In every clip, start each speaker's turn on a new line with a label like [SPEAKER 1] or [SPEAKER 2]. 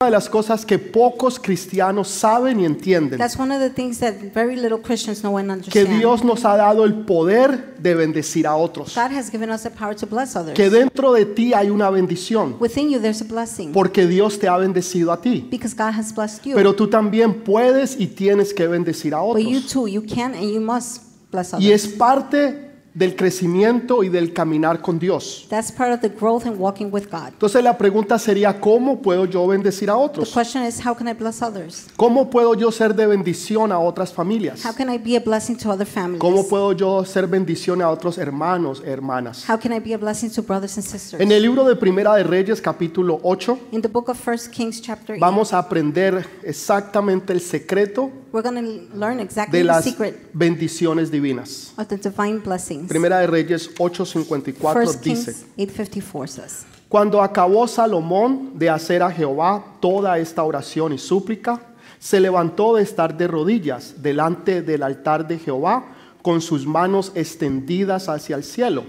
[SPEAKER 1] una de las cosas que pocos cristianos saben y entienden.
[SPEAKER 2] That's one of the things that very little Christians know and
[SPEAKER 1] Que
[SPEAKER 2] understand.
[SPEAKER 1] Dios nos ha dado el poder de bendecir a otros.
[SPEAKER 2] God has given us the power to bless others.
[SPEAKER 1] Que dentro de ti hay una bendición.
[SPEAKER 2] Within you, there's a blessing
[SPEAKER 1] Porque Dios te ha bendecido a ti.
[SPEAKER 2] because God has blessed you.
[SPEAKER 1] Pero tú también puedes y tienes que bendecir a
[SPEAKER 2] but you
[SPEAKER 1] otros.
[SPEAKER 2] too, you can and you must bless others.
[SPEAKER 1] Y es parte del crecimiento y del caminar con Dios.
[SPEAKER 2] That's part of the growth and walking with God.
[SPEAKER 1] Entonces la pregunta sería, ¿cómo puedo yo bendecir a
[SPEAKER 2] The
[SPEAKER 1] otros?
[SPEAKER 2] question is, how can I bless others?
[SPEAKER 1] ¿Cómo puedo yo ser de bendición a otras familias?
[SPEAKER 2] How can I be a blessing to other families?
[SPEAKER 1] ¿Cómo puedo yo ser bendición a otros hermanos, hermanas?
[SPEAKER 2] How can I be a blessing to brothers and sisters?
[SPEAKER 1] En el libro de Primera de Reyes, capítulo 8,
[SPEAKER 2] In the book of 1 Kings chapter 8,
[SPEAKER 1] vamos a aprender exactamente el secreto
[SPEAKER 2] we're going to learn exactly
[SPEAKER 1] de
[SPEAKER 2] the
[SPEAKER 1] las
[SPEAKER 2] secret
[SPEAKER 1] bendiciones divinas.
[SPEAKER 2] of the divine blessings.
[SPEAKER 1] Primera de Reyes 8:54
[SPEAKER 2] 1
[SPEAKER 1] dice,
[SPEAKER 2] Kings 8:54 says,
[SPEAKER 1] Cuando acabó Salomón de hacer a Jehová toda esta oración y súplica, se levantó de estar de rodillas delante del altar de Jehová con sus manos extendidas hacia el cielo.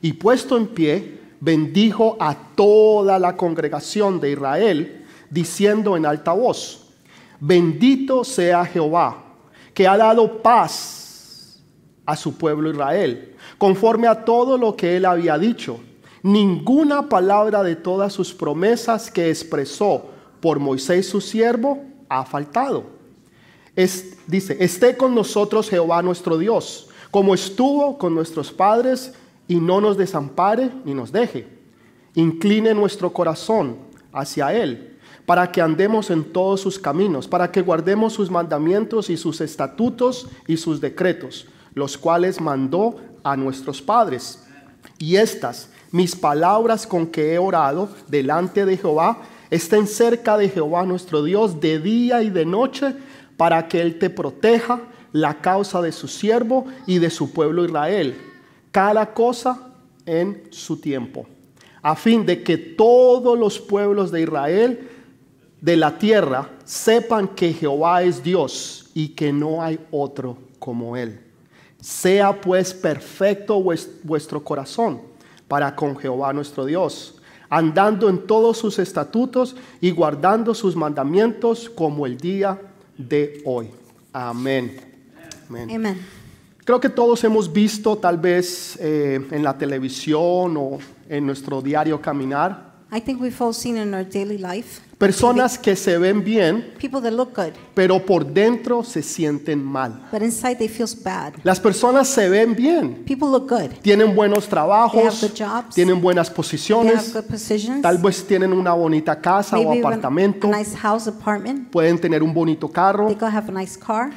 [SPEAKER 1] Y puesto en pie, bendijo a toda la congregación de Israel, diciendo en alta voz, bendito sea Jehová, que ha dado paz a su pueblo Israel, conforme a todo lo que él había dicho. Ninguna palabra de todas sus promesas que expresó por Moisés su siervo ha faltado. Es- dice, esté con nosotros Jehová nuestro Dios, como estuvo con nuestros padres, y no nos desampare ni nos deje. Incline nuestro corazón hacia Él, para que andemos en todos sus caminos, para que guardemos sus mandamientos y sus estatutos y sus decretos, los cuales mandó a nuestros padres. Y estas, mis palabras con que he orado delante de Jehová, estén cerca de Jehová nuestro Dios de día y de noche, para que Él te proteja la causa de su siervo y de su pueblo Israel, cada cosa en su tiempo, a fin de que todos los pueblos de Israel de la tierra sepan que Jehová es Dios y que no hay otro como Él. Sea pues perfecto vues- vuestro corazón para con Jehová nuestro Dios, andando en todos sus estatutos y guardando sus mandamientos como el día de hoy. Amén. Amén.
[SPEAKER 2] Amen.
[SPEAKER 1] Creo que todos hemos visto tal vez eh, en la televisión o en nuestro diario caminar
[SPEAKER 2] I think we've all seen in our daily life
[SPEAKER 1] personas que se ven bien,
[SPEAKER 2] people that look good,
[SPEAKER 1] pero por dentro se sienten mal.
[SPEAKER 2] but inside they feel bad.
[SPEAKER 1] Las personas se ven bien,
[SPEAKER 2] People look good.
[SPEAKER 1] tienen buenos trabajos,
[SPEAKER 2] They have good jobs.
[SPEAKER 1] tienen buenas
[SPEAKER 2] They have
[SPEAKER 1] posiciones,
[SPEAKER 2] good positions.
[SPEAKER 1] tal vez tienen una bonita casa o
[SPEAKER 2] Maybe even
[SPEAKER 1] apartamento,
[SPEAKER 2] a nice house, apartment.
[SPEAKER 1] pueden tener un bonito carro,
[SPEAKER 2] They could have a nice car.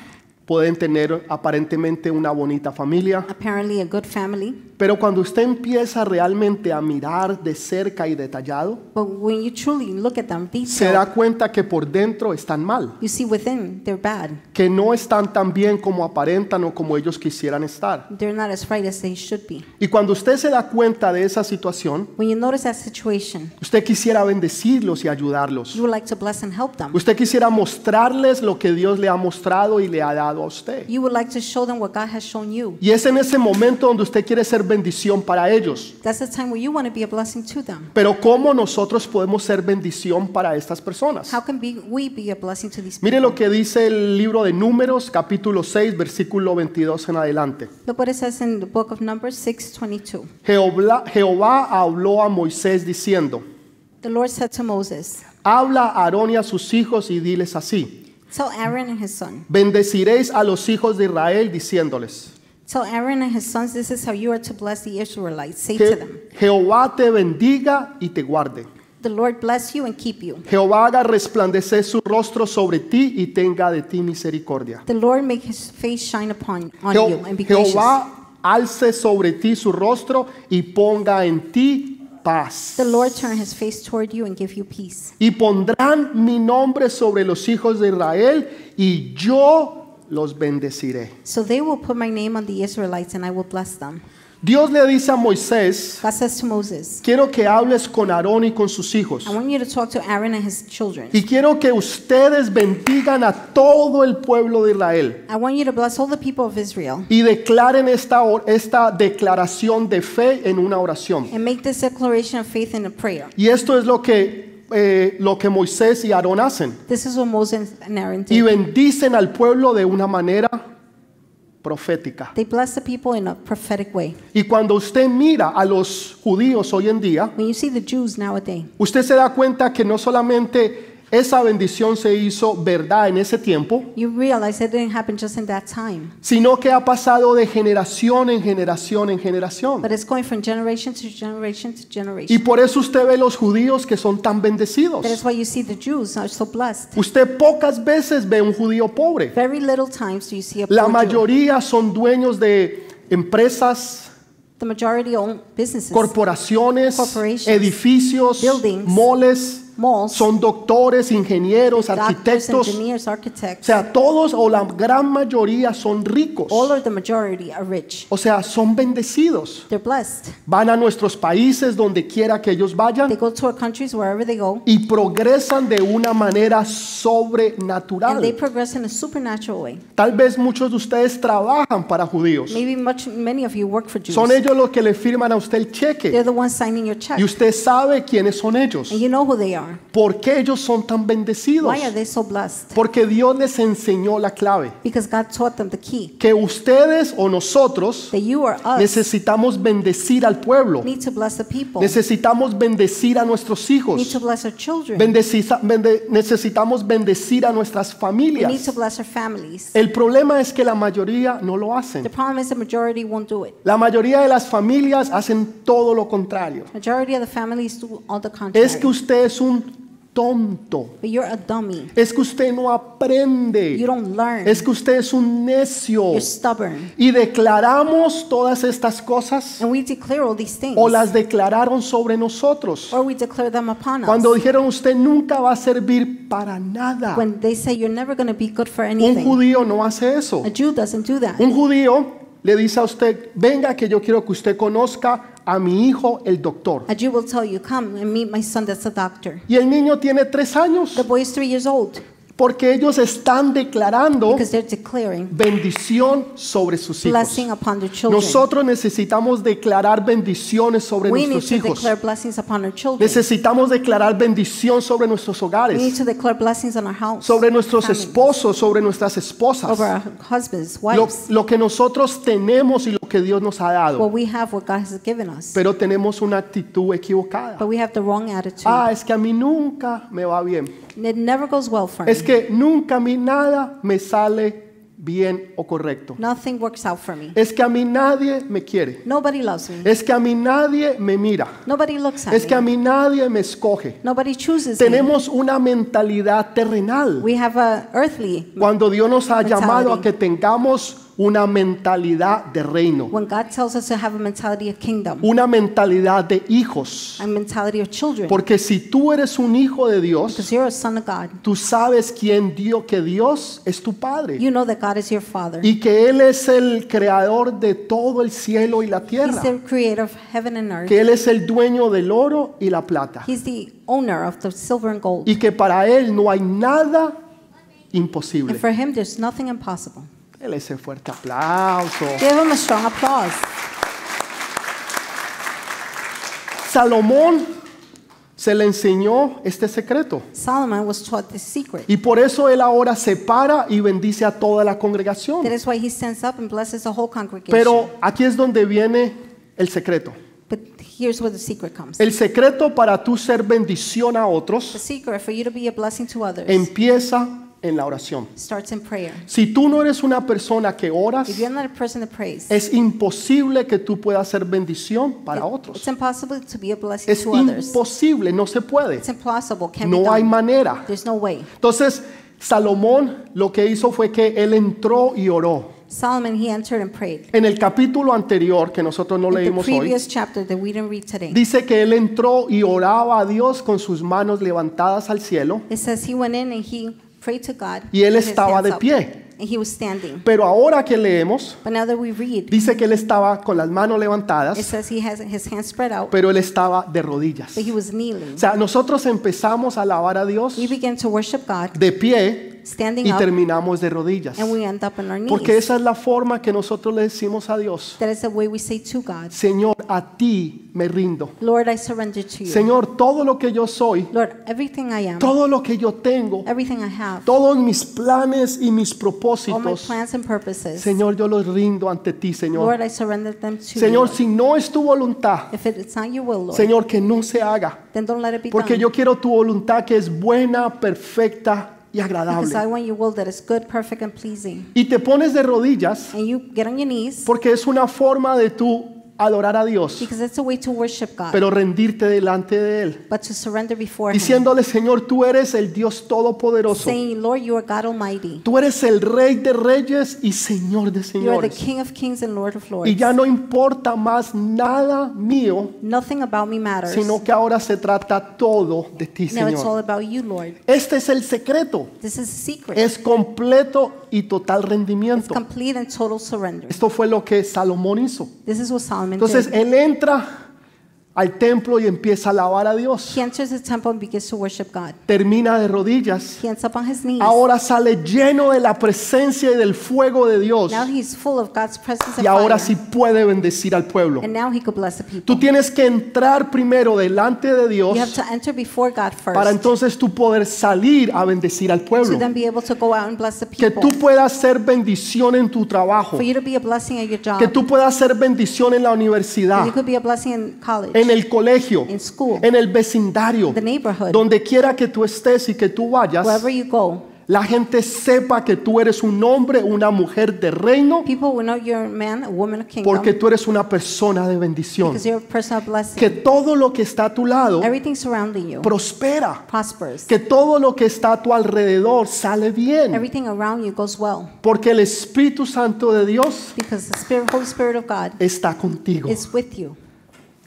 [SPEAKER 1] Pueden tener aparentemente una bonita familia,
[SPEAKER 2] Apparently a good family.
[SPEAKER 1] pero cuando usted empieza realmente a mirar de cerca y detallado,
[SPEAKER 2] But when you truly look at them
[SPEAKER 1] se
[SPEAKER 2] detail,
[SPEAKER 1] da cuenta que por dentro están mal,
[SPEAKER 2] you see within they're bad.
[SPEAKER 1] que no están tan bien como aparentan o como ellos quisieran estar.
[SPEAKER 2] They're not as right as they should be.
[SPEAKER 1] Y cuando usted se da cuenta de esa situación,
[SPEAKER 2] When you notice that situation,
[SPEAKER 1] usted quisiera bendecirlos y ayudarlos.
[SPEAKER 2] you would like to bless and help them.
[SPEAKER 1] Usted quisiera mostrarles lo que Dios le ha mostrado y le ha dado a usted.
[SPEAKER 2] You would like to show them what God has shown you.
[SPEAKER 1] Y es en ese momento donde usted quiere ser bendición para ellos.
[SPEAKER 2] That's the time where you want to be a blessing to them.
[SPEAKER 1] Pero ¿cómo nosotros podemos ser bendición para estas personas?
[SPEAKER 2] How can be, we be a blessing to these
[SPEAKER 1] Mire
[SPEAKER 2] people?
[SPEAKER 1] lo que dice el libro de Números, capítulo 6, versículo 22 en adelante.
[SPEAKER 2] Look what it says in the book of Numbers 6:22.
[SPEAKER 1] Jehová, Jehová habló a Moisés diciendo,
[SPEAKER 2] The Lord said to Moses,
[SPEAKER 1] habla a Aarón y a sus hijos y diles así,
[SPEAKER 2] Tell Aaron and his son.
[SPEAKER 1] bendeciréis a los hijos de Israel diciéndoles,
[SPEAKER 2] Tell Aaron and his sons this is how you are to bless the Israelites. Say to them,
[SPEAKER 1] Jehová te bendiga y te guarde.
[SPEAKER 2] The Lord bless you and keep you.
[SPEAKER 1] Jehová haga resplandecer su rostro sobre ti y tenga de ti misericordia.
[SPEAKER 2] The Lord make his face shine upon on
[SPEAKER 1] Je-
[SPEAKER 2] you and be gracious.
[SPEAKER 1] Jehová alce sobre ti su rostro y ponga en ti paz.
[SPEAKER 2] The Lord turn his face toward you and give you peace.
[SPEAKER 1] Y pondrán mi nombre sobre los hijos de Israel y yo los bendeciré.
[SPEAKER 2] So they will put my name on the Israelites and I will bless them.
[SPEAKER 1] Dios le dice a Moisés,
[SPEAKER 2] God says to Moses,
[SPEAKER 1] quiero que hables con Aarón y con sus hijos.
[SPEAKER 2] I want you to talk to Aaron and his children.
[SPEAKER 1] Y quiero que ustedes bendigan a todo el pueblo de Israel.
[SPEAKER 2] I want you to bless all the people of Israel
[SPEAKER 1] Y declaren esta, esta declaración de fe en una oración.
[SPEAKER 2] and make this declaration of faith in a prayer.
[SPEAKER 1] Y esto es lo que eh, lo que Moisés y Aarón hacen.
[SPEAKER 2] This is what Moses and Aaron
[SPEAKER 1] Y
[SPEAKER 2] did.
[SPEAKER 1] bendicen al pueblo de una manera profética.
[SPEAKER 2] They blessed the people in a prophetic way.
[SPEAKER 1] Y cuando usted mira a los judíos hoy en día,
[SPEAKER 2] When you see the Jews nowadays,
[SPEAKER 1] usted se da cuenta que no solamente esa bendición se hizo verdad en ese tiempo,
[SPEAKER 2] you realize it didn't happen just in that time,
[SPEAKER 1] sino que ha pasado de generación en generación en generación.
[SPEAKER 2] but it's going from generation to generation to
[SPEAKER 1] Y
[SPEAKER 2] generation.
[SPEAKER 1] por eso usted ve los judíos que son tan bendecidos.
[SPEAKER 2] That is why you see the Jews are so blessed.
[SPEAKER 1] Usted pocas veces ve un judío pobre.
[SPEAKER 2] Very little times do you see a
[SPEAKER 1] La mayoría son dueños de empresas,
[SPEAKER 2] The majority own businesses,
[SPEAKER 1] corporaciones,
[SPEAKER 2] Corporations,
[SPEAKER 1] edificios,
[SPEAKER 2] buildings,
[SPEAKER 1] moles,
[SPEAKER 2] malls,
[SPEAKER 1] son doctores, ingenieros, arquitectos.
[SPEAKER 2] engineers,
[SPEAKER 1] O sea, todos o la gran mayoría son ricos.
[SPEAKER 2] All or the majority are rich.
[SPEAKER 1] O sea, son bendecidos.
[SPEAKER 2] They're blessed.
[SPEAKER 1] Van a nuestros países donde quiera que ellos
[SPEAKER 2] They
[SPEAKER 1] vayan
[SPEAKER 2] go to our countries wherever they go,
[SPEAKER 1] y progresan de una manera
[SPEAKER 2] and they
[SPEAKER 1] sobrenatural.
[SPEAKER 2] progress in a supernatural way.
[SPEAKER 1] Tal vez muchos de ustedes trabajan para judíos.
[SPEAKER 2] Maybe much, many of you work for Jews.
[SPEAKER 1] Son ellos los que le firman a usted el cheque.
[SPEAKER 2] They're the ones signing your check,
[SPEAKER 1] Y usted sabe quiénes son ellos.
[SPEAKER 2] and you know who they are.
[SPEAKER 1] ¿Por qué ellos son tan bendecidos?
[SPEAKER 2] Why are they so blessed?
[SPEAKER 1] Porque Dios les enseñó la clave.
[SPEAKER 2] Because God taught them the key
[SPEAKER 1] Que ustedes o nosotros
[SPEAKER 2] that you or us
[SPEAKER 1] necesitamos bendecir al pueblo.
[SPEAKER 2] need to bless the people,
[SPEAKER 1] Necesitamos bendecir a nuestros
[SPEAKER 2] need
[SPEAKER 1] hijos.
[SPEAKER 2] to bless our children,
[SPEAKER 1] bende- necesitamos bendecir a nuestras
[SPEAKER 2] we need
[SPEAKER 1] familias.
[SPEAKER 2] to bless our families.
[SPEAKER 1] El problema es que la mayoría no lo
[SPEAKER 2] The
[SPEAKER 1] hacen.
[SPEAKER 2] problem is the majority won't do it.
[SPEAKER 1] La mayoría de las familias hacen todo lo contrario.
[SPEAKER 2] Majority of the families do all the
[SPEAKER 1] Es que usted es un tonto.
[SPEAKER 2] But you're a dummy.
[SPEAKER 1] Es que usted no
[SPEAKER 2] You
[SPEAKER 1] aprende.
[SPEAKER 2] don't learn.
[SPEAKER 1] Es que usted es un necio.
[SPEAKER 2] You're stubborn.
[SPEAKER 1] Y declaramos todas estas cosas
[SPEAKER 2] And we declare all these things.
[SPEAKER 1] o las declararon sobre nosotros.
[SPEAKER 2] Or we declare them upon
[SPEAKER 1] Cuando
[SPEAKER 2] us.
[SPEAKER 1] dijeron usted nunca va a servir para nada.
[SPEAKER 2] When they say you're never going to be good for
[SPEAKER 1] Un
[SPEAKER 2] anything.
[SPEAKER 1] judío no hace eso.
[SPEAKER 2] A Jew doesn't do that.
[SPEAKER 1] Un judío le dice a usted, venga que yo quiero que usted conozca a mi hijo el doctor.
[SPEAKER 2] A Jew will tell you, come and meet my son that's a doctor.
[SPEAKER 1] Y el niño tiene tres años
[SPEAKER 2] The boy is three years old
[SPEAKER 1] porque ellos están declarando
[SPEAKER 2] because they're declaring
[SPEAKER 1] bendición sobre sus hijos. Nosotros necesitamos declarar bendiciones sobre
[SPEAKER 2] We
[SPEAKER 1] nuestros hijos. Necesitamos declarar bendición sobre nuestros
[SPEAKER 2] We need
[SPEAKER 1] hogares,
[SPEAKER 2] to declare blessings on our house,
[SPEAKER 1] sobre nuestros
[SPEAKER 2] families,
[SPEAKER 1] esposos, sobre nuestras esposas.
[SPEAKER 2] husbands,
[SPEAKER 1] Lo,
[SPEAKER 2] wives.
[SPEAKER 1] lo que nosotros tenemos y lo que Dios nos ha dado.
[SPEAKER 2] What we have, what God has given us.
[SPEAKER 1] Pero tenemos una actitud equivocada.
[SPEAKER 2] But we have the wrong attitude.
[SPEAKER 1] Ah, es que a mí nunca me va bien.
[SPEAKER 2] It never goes well for me.
[SPEAKER 1] Es que nunca a mí nada me sale bien o correcto.
[SPEAKER 2] Nothing works out for me.
[SPEAKER 1] Es que a mí nadie me quiere.
[SPEAKER 2] Nobody loves me.
[SPEAKER 1] Es que a mí nadie me mira.
[SPEAKER 2] Nobody looks at
[SPEAKER 1] Es que a
[SPEAKER 2] me.
[SPEAKER 1] mí nadie me escoge.
[SPEAKER 2] Nobody chooses me.
[SPEAKER 1] Tenemos una mentalidad terrenal.
[SPEAKER 2] We have a earthly.
[SPEAKER 1] Cuando Dios nos ha
[SPEAKER 2] Mentality.
[SPEAKER 1] llamado a que tengamos una mentalidad de reino,
[SPEAKER 2] When God tells us to have a mentality of kingdom,
[SPEAKER 1] una mentalidad de hijos.
[SPEAKER 2] a mentality of children.
[SPEAKER 1] Porque si tú eres un hijo de Dios,
[SPEAKER 2] Because you're a son of God.
[SPEAKER 1] tú sabes quién Dios, que Dios es tu Padre
[SPEAKER 2] You know that God is your father.
[SPEAKER 1] y que Él es el creador de todo el cielo y la
[SPEAKER 2] He's
[SPEAKER 1] tierra,
[SPEAKER 2] the creator of heaven and earth.
[SPEAKER 1] que Él es el dueño del oro y la plata
[SPEAKER 2] He's the owner of the silver and gold.
[SPEAKER 1] y que para Él no hay nada
[SPEAKER 2] And
[SPEAKER 1] imposible.
[SPEAKER 2] for him, there's nothing impossible.
[SPEAKER 1] Él ese fuerte aplauso.
[SPEAKER 2] Give him a strong applause.
[SPEAKER 1] Salomón se le enseñó este secreto
[SPEAKER 2] Solomon was taught this secret.
[SPEAKER 1] y por eso él ahora se para y bendice a toda la congregación.
[SPEAKER 2] That is why he stands up and blesses the whole congregation.
[SPEAKER 1] Pero aquí es donde viene el secreto.
[SPEAKER 2] but here's where the secret comes.
[SPEAKER 1] El secreto para tú ser bendición a
[SPEAKER 2] The
[SPEAKER 1] otros
[SPEAKER 2] secret for you to be a blessing to others
[SPEAKER 1] empieza en la oración.
[SPEAKER 2] starts in prayer.
[SPEAKER 1] Si tú no eres una persona que oras,
[SPEAKER 2] If you're not a person that prays,
[SPEAKER 1] es imposible que tú puedas ser bendición para
[SPEAKER 2] it-
[SPEAKER 1] otros.
[SPEAKER 2] it's impossible to be a blessing
[SPEAKER 1] Es
[SPEAKER 2] to others.
[SPEAKER 1] imposible, no se puede. No hay manera.
[SPEAKER 2] There's no way.
[SPEAKER 1] Entonces, Salomón lo que hizo fue que él entró y oró.
[SPEAKER 2] Solomon, he entered and prayed.
[SPEAKER 1] En el capítulo anterior, que nosotros no
[SPEAKER 2] In the
[SPEAKER 1] leímos hoy,
[SPEAKER 2] previous chapter that we didn't read today,
[SPEAKER 1] dice que él entró y oraba a Dios con sus manos levantadas al cielo,
[SPEAKER 2] it says he went in and he God.
[SPEAKER 1] y él estaba de pie.
[SPEAKER 2] And he was standing.
[SPEAKER 1] Pero ahora que leemos,
[SPEAKER 2] But now that we read,
[SPEAKER 1] dice que él estaba con las manos
[SPEAKER 2] it
[SPEAKER 1] levantadas,
[SPEAKER 2] says he has his hands spread out,
[SPEAKER 1] pero él estaba de rodillas.
[SPEAKER 2] but he was kneeling.
[SPEAKER 1] O sea, nosotros empezamos a alabar a Dios
[SPEAKER 2] We began to worship God
[SPEAKER 1] de pie
[SPEAKER 2] standing
[SPEAKER 1] y
[SPEAKER 2] up,
[SPEAKER 1] terminamos de rodillas.
[SPEAKER 2] and we end up on our knees.
[SPEAKER 1] Porque esa es la forma que nosotros le decimos a Dios,
[SPEAKER 2] That is the way we say to God,
[SPEAKER 1] Señor, a ti me rindo.
[SPEAKER 2] Lord, I surrender to you.
[SPEAKER 1] Señor, todo lo que yo soy,
[SPEAKER 2] Lord, everything I am,
[SPEAKER 1] todo lo que yo tengo,
[SPEAKER 2] everything I have,
[SPEAKER 1] todos mis planes y mis
[SPEAKER 2] all my
[SPEAKER 1] propósitos,
[SPEAKER 2] plans and purposes,
[SPEAKER 1] Señor, yo los rindo ante ti, Señor.
[SPEAKER 2] Lord, I surrender them to
[SPEAKER 1] Señor,
[SPEAKER 2] you.
[SPEAKER 1] si no es tu voluntad,
[SPEAKER 2] If it- it's not your will, Lord,
[SPEAKER 1] Señor, que no se haga.
[SPEAKER 2] then don't let it be
[SPEAKER 1] Porque
[SPEAKER 2] done.
[SPEAKER 1] yo quiero tu voluntad que es buena, perfecta y
[SPEAKER 2] Because I
[SPEAKER 1] agradable.
[SPEAKER 2] want your will that is good, perfect, and pleasing.
[SPEAKER 1] Y te pones de rodillas
[SPEAKER 2] And you get on your knees
[SPEAKER 1] porque es una forma de tú adorar a Dios,
[SPEAKER 2] because it's a way to worship God,
[SPEAKER 1] pero rendirte delante de Él.
[SPEAKER 2] but to surrender before Him.
[SPEAKER 1] Diciéndole, Señor, tú eres el Dios todopoderoso.
[SPEAKER 2] Saying, Lord, you are God Almighty.
[SPEAKER 1] Tú eres el Rey de Reyes y Señor de
[SPEAKER 2] You are the
[SPEAKER 1] Señores.
[SPEAKER 2] King of Kings and Lord of Lords.
[SPEAKER 1] Y ya no importa más nada mío,
[SPEAKER 2] Nothing about me matters.
[SPEAKER 1] sino que ahora se trata todo de ti,
[SPEAKER 2] Now it's all
[SPEAKER 1] Señor.
[SPEAKER 2] about you, Lord.
[SPEAKER 1] Este es el secreto.
[SPEAKER 2] This is a secret.
[SPEAKER 1] Es completo y total
[SPEAKER 2] It's
[SPEAKER 1] rendimiento.
[SPEAKER 2] complete and total surrender.
[SPEAKER 1] Esto fue lo que Salomón hizo.
[SPEAKER 2] This is what Solomon
[SPEAKER 1] Entonces
[SPEAKER 2] did.
[SPEAKER 1] él entra al templo y empieza a alabar a Dios.
[SPEAKER 2] He enters the temple and begins to worship God.
[SPEAKER 1] Termina de rodillas.
[SPEAKER 2] He ends up on his knees.
[SPEAKER 1] Ahora sale lleno de la presencia y del fuego de Dios.
[SPEAKER 2] Now he's full of God's presence and
[SPEAKER 1] Y ahora sí puede bendecir al pueblo.
[SPEAKER 2] And now he could bless the people.
[SPEAKER 1] Tú tienes que entrar primero delante de Dios
[SPEAKER 2] You have to enter before God
[SPEAKER 1] para
[SPEAKER 2] first
[SPEAKER 1] entonces tú poder salir a bendecir al
[SPEAKER 2] to
[SPEAKER 1] pueblo.
[SPEAKER 2] then be able to go out and bless the
[SPEAKER 1] Que tú puedas ser bendición en tu trabajo.
[SPEAKER 2] For you to be a blessing at your job.
[SPEAKER 1] Que tú puedas ser bendición en la
[SPEAKER 2] That
[SPEAKER 1] universidad,
[SPEAKER 2] you could be a blessing in college,
[SPEAKER 1] en el colegio,
[SPEAKER 2] in school,
[SPEAKER 1] en el vecindario, donde quiera que tú estés y que tú vayas,
[SPEAKER 2] wherever you go.
[SPEAKER 1] la gente sepa que tú eres un hombre, una mujer de reino,
[SPEAKER 2] man, kingdom,
[SPEAKER 1] porque tú eres una persona de bendición. Que todo lo que está a tu lado
[SPEAKER 2] Everything surrounding you
[SPEAKER 1] prospera.
[SPEAKER 2] prospers.
[SPEAKER 1] Que todo lo que está a tu alrededor sale bien.
[SPEAKER 2] Everything around you goes well,
[SPEAKER 1] Porque el Espíritu Santo de Dios
[SPEAKER 2] because the Spirit, Holy Spirit of God
[SPEAKER 1] está contigo.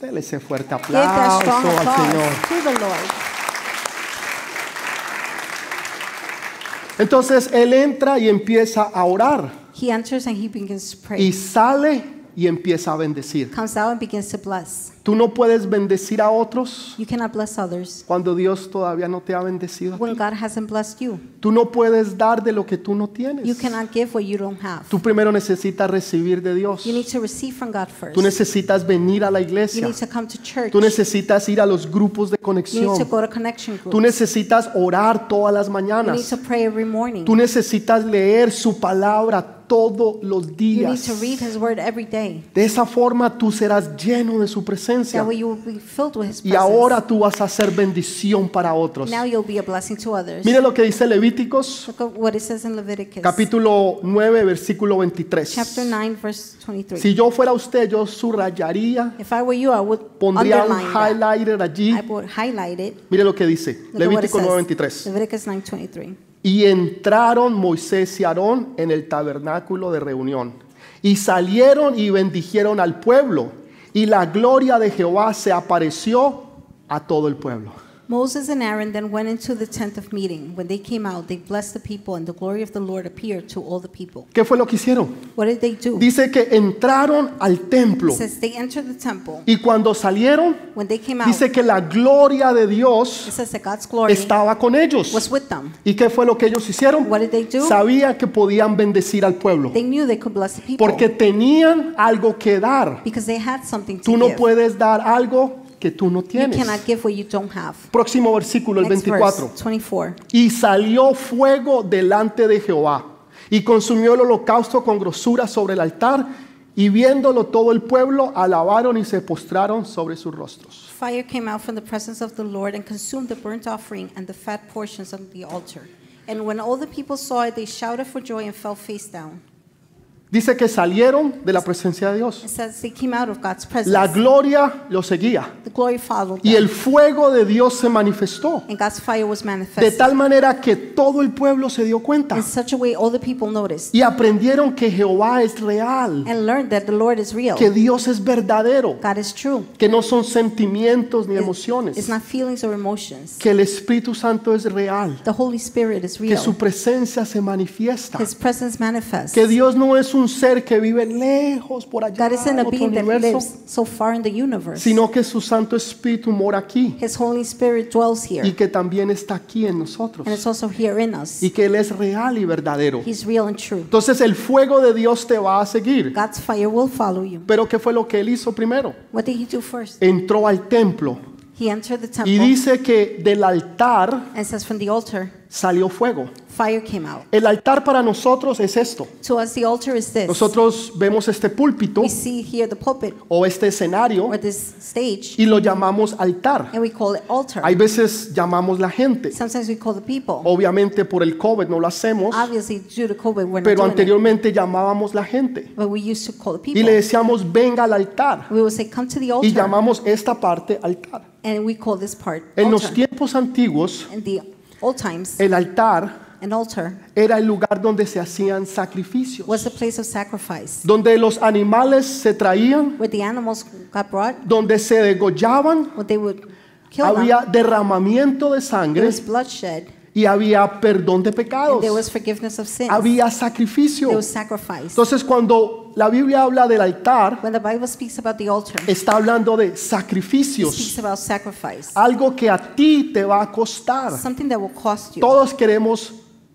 [SPEAKER 1] Dele ese fuerte aplauso al Señor. Entonces Él entra y empieza a orar.
[SPEAKER 2] He enters and he begins to pray.
[SPEAKER 1] Y sale y empieza a bendecir.
[SPEAKER 2] Comes out and begins to bless.
[SPEAKER 1] Tú no puedes bendecir a otros
[SPEAKER 2] You cannot bless others
[SPEAKER 1] cuando Dios todavía no te ha bendecido. a
[SPEAKER 2] when
[SPEAKER 1] ti.
[SPEAKER 2] God hasn't blessed you.
[SPEAKER 1] Tú no puedes dar de lo que tú no
[SPEAKER 2] You
[SPEAKER 1] tienes.
[SPEAKER 2] cannot give what you don't have.
[SPEAKER 1] Tú primero necesitas recibir de Dios.
[SPEAKER 2] You need to receive from God first.
[SPEAKER 1] Tú necesitas venir a la
[SPEAKER 2] You
[SPEAKER 1] iglesia.
[SPEAKER 2] need to come to church.
[SPEAKER 1] Tú necesitas ir a los grupos de
[SPEAKER 2] You need
[SPEAKER 1] conexión.
[SPEAKER 2] to go to connection
[SPEAKER 1] Tú
[SPEAKER 2] groups.
[SPEAKER 1] necesitas orar todas las
[SPEAKER 2] You need
[SPEAKER 1] mañanas.
[SPEAKER 2] to pray every morning.
[SPEAKER 1] Tú necesitas leer su palabra todos los
[SPEAKER 2] You need
[SPEAKER 1] días.
[SPEAKER 2] to read His Word every day.
[SPEAKER 1] De esa forma tú serás lleno de su presencia. Y ahora tú vas a ser bendición para otros.
[SPEAKER 2] Now you'll be a blessing to others.
[SPEAKER 1] Mire lo que dice Levíticos, capítulo 9, versículo 23.
[SPEAKER 2] chapter 9, verse 23.
[SPEAKER 1] Si yo fuera usted, yo subrayaría,
[SPEAKER 2] If I were you, I would
[SPEAKER 1] pondría un highlighter allí. Mire lo que dice, Levítico
[SPEAKER 2] says.
[SPEAKER 1] 9, 23.
[SPEAKER 2] Leviticus 9:23.
[SPEAKER 1] Y entraron Moisés y Aarón en el tabernáculo de reunión. Y salieron y bendijeron al pueblo. Y la gloria de Jehová se apareció a todo el pueblo.
[SPEAKER 2] Moses and Aaron then went into the tent of meeting. When they came out, they blessed the people, and the glory of the Lord appeared to all the people.
[SPEAKER 1] ¿Qué fue lo que hicieron?
[SPEAKER 2] What did they do?
[SPEAKER 1] Dice que entraron al templo.
[SPEAKER 2] It says they entered the temple.
[SPEAKER 1] Y cuando salieron,
[SPEAKER 2] When they came out,
[SPEAKER 1] dice que la gloria de Dios
[SPEAKER 2] it says that God's glory
[SPEAKER 1] estaba con ellos.
[SPEAKER 2] was with them.
[SPEAKER 1] ¿Y qué fue lo que ellos hicieron?
[SPEAKER 2] What did they do?
[SPEAKER 1] Sabían que podían bendecir al pueblo.
[SPEAKER 2] They knew they could bless the people
[SPEAKER 1] Porque tenían algo que dar.
[SPEAKER 2] because they had something to
[SPEAKER 1] Tú no
[SPEAKER 2] give.
[SPEAKER 1] puedes dar algo que tú no
[SPEAKER 2] You
[SPEAKER 1] tienes.
[SPEAKER 2] cannot give what you don't have.
[SPEAKER 1] Próximo versículo, el
[SPEAKER 2] Next
[SPEAKER 1] 24.
[SPEAKER 2] verse, 24.
[SPEAKER 1] Y salió fuego delante de Jehová y consumió el holocausto con grosura sobre el altar y viéndolo todo el pueblo alabaron y se postraron sobre sus rostros.
[SPEAKER 2] Fire came out from the presence of the Lord and consumed the burnt offering and the fat portions of the altar. And when all the people saw it, they shouted for joy and fell face down.
[SPEAKER 1] Dice que salieron de la presencia de Dios.
[SPEAKER 2] It says they came out of God's presence.
[SPEAKER 1] La gloria los seguía.
[SPEAKER 2] The glory followed
[SPEAKER 1] y el fuego de Dios se manifestó.
[SPEAKER 2] And God's fire was
[SPEAKER 1] de tal manera que todo el pueblo se dio cuenta.
[SPEAKER 2] In such a way, all the people noticed.
[SPEAKER 1] Y aprendieron que Jehová es real,
[SPEAKER 2] and learned that the Lord is real.
[SPEAKER 1] que Dios es verdadero,
[SPEAKER 2] God is true.
[SPEAKER 1] que no son sentimientos ni
[SPEAKER 2] It's
[SPEAKER 1] emociones,
[SPEAKER 2] not feelings or emotions.
[SPEAKER 1] que el Espíritu Santo es real,
[SPEAKER 2] The Holy Spirit is
[SPEAKER 1] que su presencia se manifiesta,
[SPEAKER 2] His presence manifests.
[SPEAKER 1] que Dios no es un un ser que vive lejos por allá
[SPEAKER 2] God isn't
[SPEAKER 1] en
[SPEAKER 2] a
[SPEAKER 1] otro
[SPEAKER 2] being that
[SPEAKER 1] universo,
[SPEAKER 2] lives so far in the universe.
[SPEAKER 1] sino que su Santo Espíritu mora aquí
[SPEAKER 2] His Holy Spirit dwells here,
[SPEAKER 1] y que también está aquí en nosotros
[SPEAKER 2] and it's also here in us.
[SPEAKER 1] y que Él es real y verdadero.
[SPEAKER 2] He's real and true.
[SPEAKER 1] Entonces el fuego de Dios te va a seguir.
[SPEAKER 2] God's fire will follow you.
[SPEAKER 1] Pero ¿qué fue lo que Él hizo primero?
[SPEAKER 2] What did he do first?
[SPEAKER 1] Entró al templo
[SPEAKER 2] He entered the
[SPEAKER 1] y
[SPEAKER 2] temple
[SPEAKER 1] dice que del altar
[SPEAKER 2] and says from the altar,
[SPEAKER 1] salió fuego.
[SPEAKER 2] fire came out.
[SPEAKER 1] El altar para nosotros es esto.
[SPEAKER 2] To us, the altar is this.
[SPEAKER 1] Nosotros vemos este púlpito
[SPEAKER 2] We see here the pulpit
[SPEAKER 1] o este escenario
[SPEAKER 2] or this stage,
[SPEAKER 1] y lo llamamos altar.
[SPEAKER 2] and we call it altar.
[SPEAKER 1] Hay veces llamamos la gente.
[SPEAKER 2] Sometimes we call the people.
[SPEAKER 1] Obviamente por el COVID no lo hacemos,
[SPEAKER 2] Obviously, due to COVID, we're not
[SPEAKER 1] pero
[SPEAKER 2] doing it.
[SPEAKER 1] anteriormente llamábamos la gente
[SPEAKER 2] But we used to call the
[SPEAKER 1] y
[SPEAKER 2] people.
[SPEAKER 1] le decíamos venga al altar
[SPEAKER 2] We would say, come to the
[SPEAKER 1] y
[SPEAKER 2] altar.
[SPEAKER 1] llamamos esta parte altar.
[SPEAKER 2] And we call this part
[SPEAKER 1] En los tiempos antiguos,
[SPEAKER 2] the old times,
[SPEAKER 1] el altar
[SPEAKER 2] an altar
[SPEAKER 1] era el lugar donde se hacían sacrificios,
[SPEAKER 2] was a place of sacrifice,
[SPEAKER 1] donde los animales se traían,
[SPEAKER 2] where the animals got brought,
[SPEAKER 1] donde se degollaban,
[SPEAKER 2] where they would kill
[SPEAKER 1] había
[SPEAKER 2] them.
[SPEAKER 1] derramamiento de
[SPEAKER 2] There
[SPEAKER 1] sangre
[SPEAKER 2] was bloodshed,
[SPEAKER 1] y había perdón de pecados,
[SPEAKER 2] there was forgiveness of sins.
[SPEAKER 1] había sacrificio.
[SPEAKER 2] There was sacrifice.
[SPEAKER 1] Entonces cuando la Biblia habla del altar,
[SPEAKER 2] When the Bible speaks about the altar,
[SPEAKER 1] está hablando de
[SPEAKER 2] it speaks
[SPEAKER 1] sacrificios,
[SPEAKER 2] about sacrifice,
[SPEAKER 1] algo que a ti te va a costar.
[SPEAKER 2] something that will cost you.
[SPEAKER 1] Todos queremos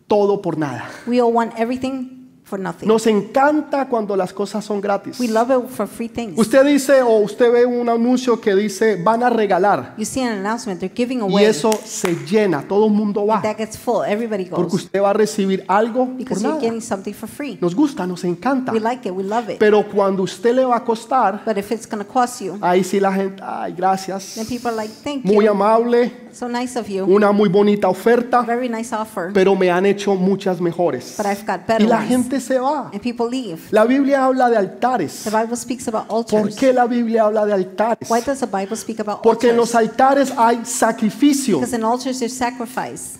[SPEAKER 1] todo por nada.
[SPEAKER 2] We all want everything for nothing.
[SPEAKER 1] Nos encanta cuando las cosas son gratis.
[SPEAKER 2] We love it for free things.
[SPEAKER 1] Usted dice o usted ve un anuncio que dice van a regalar
[SPEAKER 2] You see an announcement, they're giving
[SPEAKER 1] y
[SPEAKER 2] away.
[SPEAKER 1] eso se llena, todo el mundo va
[SPEAKER 2] That gets full, everybody
[SPEAKER 1] porque
[SPEAKER 2] goes.
[SPEAKER 1] usted va a recibir algo por
[SPEAKER 2] Because you're
[SPEAKER 1] nada.
[SPEAKER 2] getting something for free.
[SPEAKER 1] Nos gusta, nos encanta.
[SPEAKER 2] We like it, we love it.
[SPEAKER 1] Pero cuando usted le va a costar,
[SPEAKER 2] But if it's to cost you,
[SPEAKER 1] ahí sí la gente, ay, gracias,
[SPEAKER 2] then people are like, thank
[SPEAKER 1] muy
[SPEAKER 2] you.
[SPEAKER 1] amable,
[SPEAKER 2] So nice of you.
[SPEAKER 1] una muy bonita oferta,
[SPEAKER 2] Very nice offer.
[SPEAKER 1] pero me han hecho muchas mejores.
[SPEAKER 2] But I've got
[SPEAKER 1] Y
[SPEAKER 2] better
[SPEAKER 1] la
[SPEAKER 2] ones.
[SPEAKER 1] Gente se va.
[SPEAKER 2] And people leave.
[SPEAKER 1] La Biblia habla de altares.
[SPEAKER 2] The Bible speaks about
[SPEAKER 1] ¿Por
[SPEAKER 2] altars.
[SPEAKER 1] qué la Biblia habla de altares?
[SPEAKER 2] Why does the Bible speak about
[SPEAKER 1] Porque en los
[SPEAKER 2] altars?
[SPEAKER 1] altares hay sacrificio.
[SPEAKER 2] Because in altars there's sacrifice.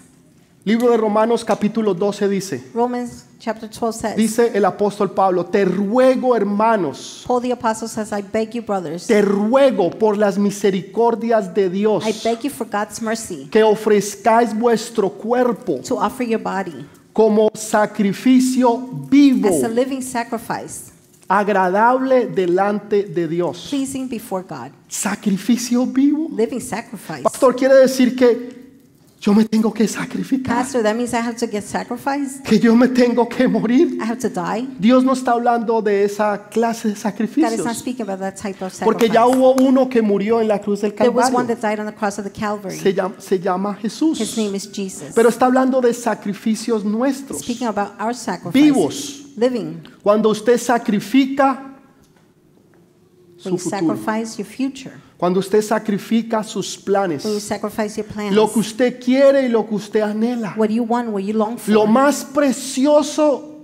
[SPEAKER 1] Libro de Romanos capítulo 12 dice,
[SPEAKER 2] Romans chapter 12 says,
[SPEAKER 1] dice el apóstol Pablo, te ruego hermanos,
[SPEAKER 2] Paul the apostle says, I beg you, brothers,
[SPEAKER 1] te ruego por las misericordias de Dios
[SPEAKER 2] I beg you for God's mercy
[SPEAKER 1] que ofrezcáis vuestro cuerpo
[SPEAKER 2] to offer your body
[SPEAKER 1] como sacrificio vivo,
[SPEAKER 2] as a living sacrifice,
[SPEAKER 1] agradable delante de Dios.
[SPEAKER 2] pleasing before God.
[SPEAKER 1] Sacrificio vivo.
[SPEAKER 2] Living sacrifice.
[SPEAKER 1] Pastor, quiere decir que yo me tengo que sacrificar,
[SPEAKER 2] Pastor, that means I have to get sacrificed?
[SPEAKER 1] que yo me tengo que morir.
[SPEAKER 2] I have to die?
[SPEAKER 1] Dios no está hablando de esa clase de
[SPEAKER 2] God is not
[SPEAKER 1] sacrificios,
[SPEAKER 2] speaking about that type of
[SPEAKER 1] porque
[SPEAKER 2] sacrifice.
[SPEAKER 1] ya hubo uno que murió en la cruz del
[SPEAKER 2] There was one
[SPEAKER 1] Calvario.
[SPEAKER 2] that died on the cross of the Calvary.
[SPEAKER 1] Se llama, se llama Jesús.
[SPEAKER 2] His name is Jesus.
[SPEAKER 1] Pero está hablando de sacrificios nuestros,
[SPEAKER 2] Speaking about our sacrifices.
[SPEAKER 1] vivos.
[SPEAKER 2] Living.
[SPEAKER 1] Cuando usted sacrifica su
[SPEAKER 2] When you
[SPEAKER 1] futuro,
[SPEAKER 2] sacrifice your future.
[SPEAKER 1] Cuando usted sacrifica sus planes,
[SPEAKER 2] plans.
[SPEAKER 1] lo que usted quiere y lo que usted anhela,
[SPEAKER 2] What you want, what you long for.
[SPEAKER 1] lo más precioso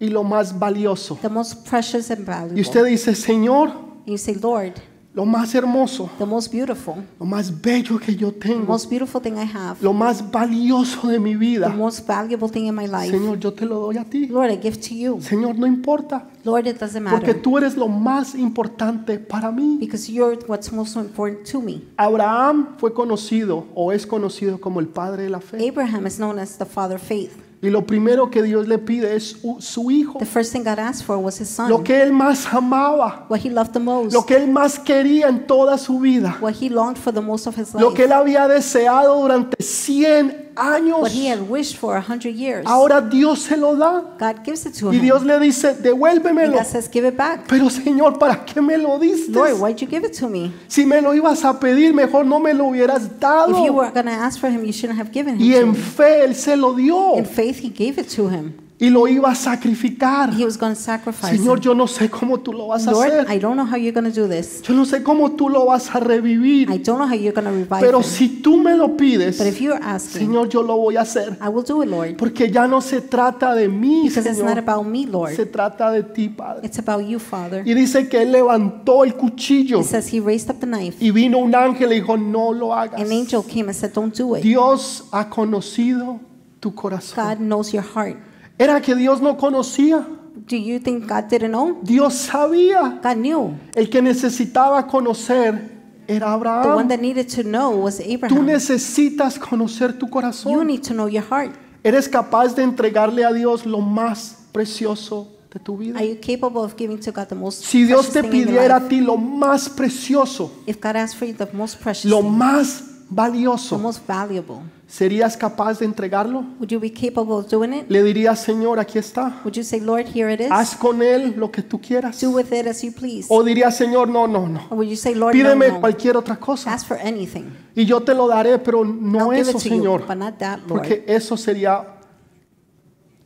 [SPEAKER 1] y lo más valioso.
[SPEAKER 2] the most and.
[SPEAKER 1] Y usted dice, Señor,
[SPEAKER 2] you say, Lord,
[SPEAKER 1] lo más hermoso,
[SPEAKER 2] the most beautiful,
[SPEAKER 1] lo más bello que yo
[SPEAKER 2] the
[SPEAKER 1] tengo,
[SPEAKER 2] most beautiful thing I have,
[SPEAKER 1] lo más valioso de mi
[SPEAKER 2] the
[SPEAKER 1] vida,
[SPEAKER 2] most valuable thing in my life,
[SPEAKER 1] Señor, yo te lo doy a ti.
[SPEAKER 2] Lord, I give to you.
[SPEAKER 1] Señor, no importa,
[SPEAKER 2] Lord, it doesn't
[SPEAKER 1] porque
[SPEAKER 2] matter.
[SPEAKER 1] tú eres lo más importante para mí.
[SPEAKER 2] Because you're what's most important to me.
[SPEAKER 1] Abraham fue conocido o es conocido como el padre de la fe.
[SPEAKER 2] Abraham is known as the father of faith.
[SPEAKER 1] Y lo primero que Dios le pide es su hijo,
[SPEAKER 2] The first thing God asked for was his son.
[SPEAKER 1] lo que él más amaba,
[SPEAKER 2] what he loved the most.
[SPEAKER 1] lo que él más quería en toda su vida,
[SPEAKER 2] what he longed for the most of his life.
[SPEAKER 1] lo que él había deseado durante 100 años.
[SPEAKER 2] What he had wished for a hundred years.
[SPEAKER 1] Ahora Dios se lo da
[SPEAKER 2] God gives it to
[SPEAKER 1] y
[SPEAKER 2] him.
[SPEAKER 1] Dios le dice,
[SPEAKER 2] and
[SPEAKER 1] devuélvemelo.
[SPEAKER 2] God says, give it back.
[SPEAKER 1] Pero Señor, ¿para qué me lo diste?
[SPEAKER 2] Lord, why'd you give it to me?
[SPEAKER 1] Si me lo ibas a pedir, mejor no me lo hubieras
[SPEAKER 2] If you
[SPEAKER 1] dado.
[SPEAKER 2] were going to ask for him, you shouldn't have given him
[SPEAKER 1] Y en fe Él se lo dio
[SPEAKER 2] In faith, he gave it to him.
[SPEAKER 1] Y lo iba a sacrificar.
[SPEAKER 2] He was going to sacrifice
[SPEAKER 1] Señor,
[SPEAKER 2] him.
[SPEAKER 1] yo no sé cómo tú lo vas a
[SPEAKER 2] Lord,
[SPEAKER 1] hacer.
[SPEAKER 2] I don't know how you're going to do this.
[SPEAKER 1] Yo no sé cómo tú lo vas a
[SPEAKER 2] I
[SPEAKER 1] revivir.
[SPEAKER 2] don't know how you're going to revive
[SPEAKER 1] Pero
[SPEAKER 2] him.
[SPEAKER 1] si tú me lo pides,
[SPEAKER 2] But if you're asking,
[SPEAKER 1] Señor, yo lo voy a hacer.
[SPEAKER 2] I will do it, Lord.
[SPEAKER 1] Porque ya no se trata de mí,
[SPEAKER 2] Because it's not
[SPEAKER 1] Señor.
[SPEAKER 2] about me, Lord.
[SPEAKER 1] Se trata de ti, Padre.
[SPEAKER 2] It's about you, Father.
[SPEAKER 1] Y dice que Él levantó el cuchillo
[SPEAKER 2] It says he raised up the knife.
[SPEAKER 1] y vino un ángel y dijo, no lo hagas.
[SPEAKER 2] An angel came and said, don't do it.
[SPEAKER 1] Dios ha conocido tu corazón.
[SPEAKER 2] God knows your heart.
[SPEAKER 1] Era que Dios no conocía.
[SPEAKER 2] Do you think God didn't know?
[SPEAKER 1] Dios sabía.
[SPEAKER 2] God knew.
[SPEAKER 1] El que necesitaba conocer era
[SPEAKER 2] The one
[SPEAKER 1] Abraham.
[SPEAKER 2] that needed to know was
[SPEAKER 1] Tú
[SPEAKER 2] Abraham.
[SPEAKER 1] necesitas conocer tu
[SPEAKER 2] You
[SPEAKER 1] corazón.
[SPEAKER 2] need to know your heart.
[SPEAKER 1] Eres capaz de entregarle a Dios lo más precioso de tu vida?
[SPEAKER 2] Are you capable of giving to God the most
[SPEAKER 1] Si Dios
[SPEAKER 2] precious
[SPEAKER 1] te pidiera a ti lo más precioso,
[SPEAKER 2] If God asks for you the most precious
[SPEAKER 1] lo más
[SPEAKER 2] the
[SPEAKER 1] valioso,
[SPEAKER 2] most valuable,
[SPEAKER 1] ¿serías capaz de entregarlo?
[SPEAKER 2] would you be capable of doing it?
[SPEAKER 1] Le dirías, Señor, aquí está.
[SPEAKER 2] Would you say, Lord, here it is?
[SPEAKER 1] Haz con él lo que tú quieras.
[SPEAKER 2] Do with it as you please.
[SPEAKER 1] O dirías, Señor, no, no, no.
[SPEAKER 2] Would you say, Lord, no,
[SPEAKER 1] Pídeme
[SPEAKER 2] no.
[SPEAKER 1] cualquier otra cosa
[SPEAKER 2] Ask for anything.
[SPEAKER 1] y yo te lo daré, pero no
[SPEAKER 2] I'll
[SPEAKER 1] eso,
[SPEAKER 2] you,
[SPEAKER 1] Señor,
[SPEAKER 2] but not that, Lord.
[SPEAKER 1] porque eso sería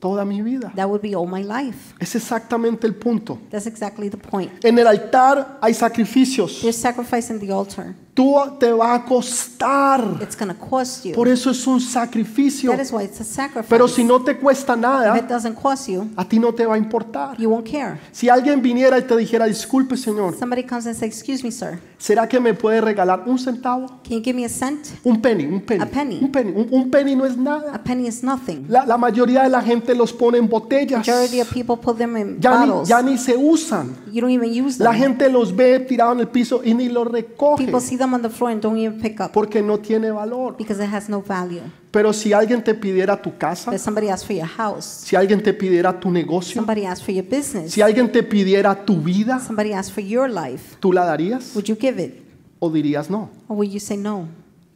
[SPEAKER 1] toda mi vida.
[SPEAKER 2] That would be all my life.
[SPEAKER 1] Es exactamente el punto.
[SPEAKER 2] That's exactly the point.
[SPEAKER 1] En el altar hay sacrificios.
[SPEAKER 2] There's sacrifice in the altar.
[SPEAKER 1] Tú te va a costar.
[SPEAKER 2] It's to cost you.
[SPEAKER 1] Por eso es un sacrificio.
[SPEAKER 2] That is why it's a sacrifice.
[SPEAKER 1] Pero si no te cuesta
[SPEAKER 2] if it
[SPEAKER 1] nada,
[SPEAKER 2] doesn't cost you,
[SPEAKER 1] a ti no te va a importar.
[SPEAKER 2] you won't care.
[SPEAKER 1] Si alguien viniera y te dijera, disculpe Señor,
[SPEAKER 2] Somebody comes and says, "Excuse me, sir.
[SPEAKER 1] ¿será que me puede regalar un centavo?
[SPEAKER 2] Can you give me a cent?
[SPEAKER 1] Un penny, un penny.
[SPEAKER 2] A penny.
[SPEAKER 1] Un penny. Un, un penny no es
[SPEAKER 2] A
[SPEAKER 1] nada.
[SPEAKER 2] penny is nothing.
[SPEAKER 1] La, la mayoría de la gente los pone en botellas.
[SPEAKER 2] Majority of people put them in
[SPEAKER 1] Ya ni,
[SPEAKER 2] bottles.
[SPEAKER 1] ya ni se usan.
[SPEAKER 2] You don't even use
[SPEAKER 1] La
[SPEAKER 2] them.
[SPEAKER 1] gente los ve tirados en el piso y ni los recoge
[SPEAKER 2] People see them on the floor and don't even pick up
[SPEAKER 1] porque no tiene valor.
[SPEAKER 2] because it has no value.
[SPEAKER 1] Pero si alguien te pidiera tu casa,
[SPEAKER 2] But somebody asks for your house,
[SPEAKER 1] si alguien te pidiera tu negocio,
[SPEAKER 2] somebody asks for your business,
[SPEAKER 1] si alguien te pidiera tu vida,
[SPEAKER 2] somebody asks for your life,
[SPEAKER 1] ¿tú la darías
[SPEAKER 2] would you give it
[SPEAKER 1] o dirías no?
[SPEAKER 2] or will you say no?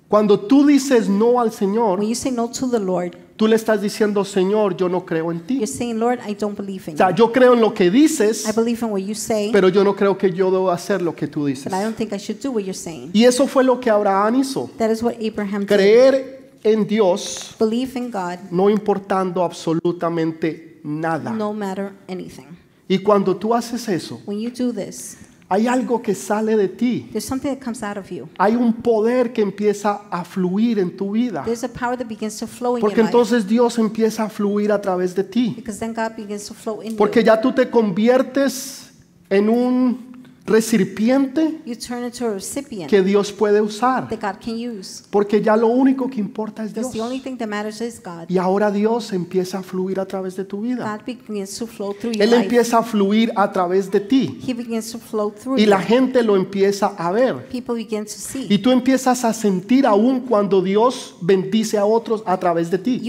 [SPEAKER 1] Cuando tú dices no al Señor,
[SPEAKER 2] When you say no to the Lord,
[SPEAKER 1] tú le estás diciendo, Señor, yo no creo en ti.
[SPEAKER 2] you're saying, Lord, I don't believe in
[SPEAKER 1] O sea,
[SPEAKER 2] you.
[SPEAKER 1] yo creo en lo que dices,
[SPEAKER 2] I believe in what you say,
[SPEAKER 1] pero yo no creo que yo debo hacer lo que tú dices.
[SPEAKER 2] but I don't think I should do what you're saying.
[SPEAKER 1] Y eso fue lo que Abraham hizo.
[SPEAKER 2] That is what Abraham did.
[SPEAKER 1] Creer en Dios
[SPEAKER 2] Believe in God
[SPEAKER 1] no importando absolutamente nada.
[SPEAKER 2] no matter anything.
[SPEAKER 1] Y cuando tú haces eso,
[SPEAKER 2] When you do this,
[SPEAKER 1] hay algo que sale de ti.
[SPEAKER 2] there's something that comes out of you.
[SPEAKER 1] Hay un poder que empieza a fluir en tu vida.
[SPEAKER 2] There's a power that begins to flow in
[SPEAKER 1] Porque
[SPEAKER 2] your life.
[SPEAKER 1] entonces Dios empieza a fluir a través de ti.
[SPEAKER 2] Because then God begins to flow in
[SPEAKER 1] Porque
[SPEAKER 2] you.
[SPEAKER 1] ya tú te conviertes en un recipiente
[SPEAKER 2] You turn into a recipient
[SPEAKER 1] que Dios puede usar.
[SPEAKER 2] that God can use.
[SPEAKER 1] Porque ya lo único que importa es Dios.
[SPEAKER 2] the only thing that matters is God.
[SPEAKER 1] Y ahora Dios empieza a fluir a través de tu vida.
[SPEAKER 2] God begins to flow through your
[SPEAKER 1] Él empieza a fluir a través de ti.
[SPEAKER 2] He begins to flow through
[SPEAKER 1] Y la gente lo empieza a ver.
[SPEAKER 2] People begin to see.
[SPEAKER 1] Y tú empiezas a sentir aún cuando Dios bendice a otros a través de ti.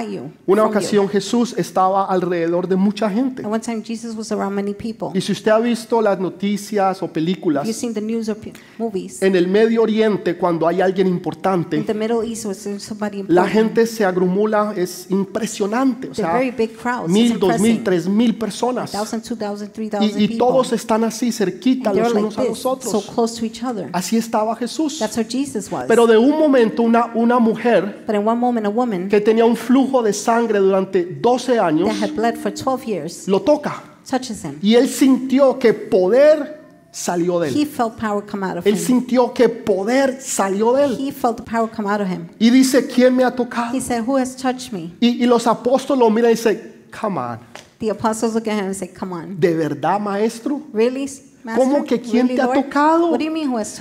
[SPEAKER 2] You.
[SPEAKER 1] Una ocasión Jesús estaba alrededor de mucha gente.
[SPEAKER 2] And one time Jesus was around many people.
[SPEAKER 1] Y si usted ha visto las noticias o películas,
[SPEAKER 2] You've seen the news or movies.
[SPEAKER 1] en el Medio Oriente, cuando hay alguien
[SPEAKER 2] In
[SPEAKER 1] importante,
[SPEAKER 2] the Middle East somebody
[SPEAKER 1] la gente se agrumula, es impresionante. O
[SPEAKER 2] They're
[SPEAKER 1] sea,
[SPEAKER 2] very big crowds. It's
[SPEAKER 1] mil, dos mil, tres mil personas.
[SPEAKER 2] Thousand, two thousand, three thousand
[SPEAKER 1] Y, y
[SPEAKER 2] people.
[SPEAKER 1] todos están así cerquita
[SPEAKER 2] And they're
[SPEAKER 1] los
[SPEAKER 2] like
[SPEAKER 1] unos a
[SPEAKER 2] this,
[SPEAKER 1] los
[SPEAKER 2] so
[SPEAKER 1] otros.
[SPEAKER 2] close to each other.
[SPEAKER 1] Así estaba Jesús.
[SPEAKER 2] That's Jesus was.
[SPEAKER 1] Pero de un momento una, una mujer
[SPEAKER 2] But in one moment, a woman
[SPEAKER 1] que tenía un flujo de sangre durante 12 años
[SPEAKER 2] that had bled for 12 years
[SPEAKER 1] lo toca.
[SPEAKER 2] touches him.
[SPEAKER 1] Y él sintió que poder salió de
[SPEAKER 2] He
[SPEAKER 1] él.
[SPEAKER 2] felt power come out of
[SPEAKER 1] Él
[SPEAKER 2] him.
[SPEAKER 1] sintió que poder salió de él.
[SPEAKER 2] He felt the power come out of him.
[SPEAKER 1] Y dice, ¿quién me ha tocado?
[SPEAKER 2] He said, Who has touched me?
[SPEAKER 1] Y, y los apóstoles lo miran y dicen, come on,
[SPEAKER 2] The apostles look at him and say, Come on.
[SPEAKER 1] ¿de verdad, maestro?
[SPEAKER 2] Really?
[SPEAKER 1] ¿Cómo que quién te ha tocado?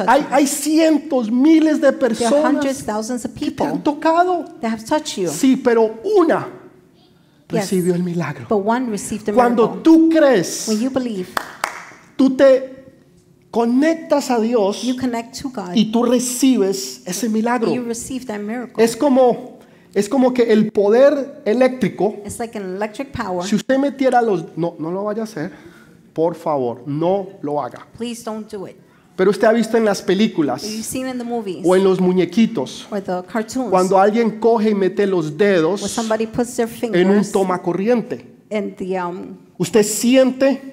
[SPEAKER 1] Hay, hay cientos, miles de personas que te han
[SPEAKER 2] people
[SPEAKER 1] tocado. Sí, pero una recibió el milagro. Cuando tú crees, tú te conectas a Dios y tú recibes ese milagro. Es como, es como que el poder eléctrico,
[SPEAKER 2] like
[SPEAKER 1] si usted metiera los... No, no lo vaya a hacer, por favor, no lo haga.
[SPEAKER 2] Please don't do it.
[SPEAKER 1] Pero usted ha visto en las películas
[SPEAKER 2] You've seen in the movies
[SPEAKER 1] o en los muñequitos,
[SPEAKER 2] or the cartoons
[SPEAKER 1] cuando alguien coge y mete los dedos
[SPEAKER 2] somebody puts their
[SPEAKER 1] en un toma corriente.
[SPEAKER 2] in the um,
[SPEAKER 1] Usted siente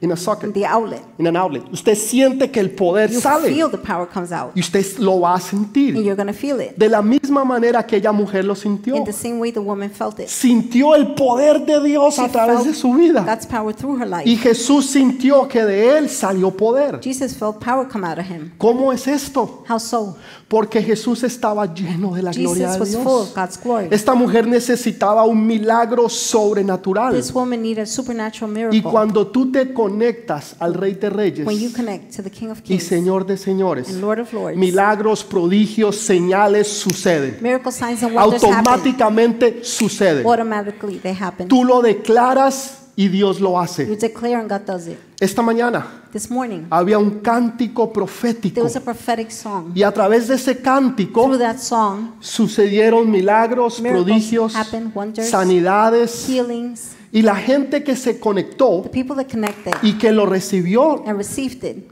[SPEAKER 1] in a
[SPEAKER 2] in
[SPEAKER 1] socket,
[SPEAKER 2] the outlet.
[SPEAKER 1] in an outlet. Usted siente que el poder
[SPEAKER 2] You
[SPEAKER 1] sale
[SPEAKER 2] feel the power comes out,
[SPEAKER 1] y usted lo va a
[SPEAKER 2] and
[SPEAKER 1] sentir.
[SPEAKER 2] you're gonna feel it.
[SPEAKER 1] De la misma manera que aquella mujer lo sintió.
[SPEAKER 2] In the same way the woman felt it.
[SPEAKER 1] Sintió el poder de Dios a
[SPEAKER 2] She
[SPEAKER 1] través
[SPEAKER 2] felt
[SPEAKER 1] de su vida.
[SPEAKER 2] God's power through her life.
[SPEAKER 1] Y Jesús sintió que de él salió poder.
[SPEAKER 2] Jesus felt power come out of him.
[SPEAKER 1] ¿Cómo es esto?
[SPEAKER 2] How so?
[SPEAKER 1] Porque Jesús estaba lleno de la gloria
[SPEAKER 2] Jesus
[SPEAKER 1] de
[SPEAKER 2] was full of
[SPEAKER 1] Dios.
[SPEAKER 2] God's glory.
[SPEAKER 1] Esta mujer necesitaba un milagro sobrenatural.
[SPEAKER 2] This woman needed a supernatural
[SPEAKER 1] Y
[SPEAKER 2] miracle.
[SPEAKER 1] cuando tú te conectas al Rey de Reyes
[SPEAKER 2] When you connect to the King of
[SPEAKER 1] y Señor de Señores, milagros, prodigios, señales suceden.
[SPEAKER 2] miracle signs and wonders happen.
[SPEAKER 1] Automáticamente suceden.
[SPEAKER 2] Automatically they happen.
[SPEAKER 1] Tú lo declaras y Dios lo hace. Esta mañana
[SPEAKER 2] This morning,
[SPEAKER 1] había un cántico
[SPEAKER 2] there
[SPEAKER 1] profético
[SPEAKER 2] was a prophetic song.
[SPEAKER 1] y a través de ese cántico
[SPEAKER 2] Through that song,
[SPEAKER 1] sucedieron milagros,
[SPEAKER 2] Miracles
[SPEAKER 1] prodigios,
[SPEAKER 2] happened, wonders,
[SPEAKER 1] sanidades
[SPEAKER 2] healings,
[SPEAKER 1] y la gente que se conectó
[SPEAKER 2] the people that connected
[SPEAKER 1] y que lo recibió
[SPEAKER 2] and received it,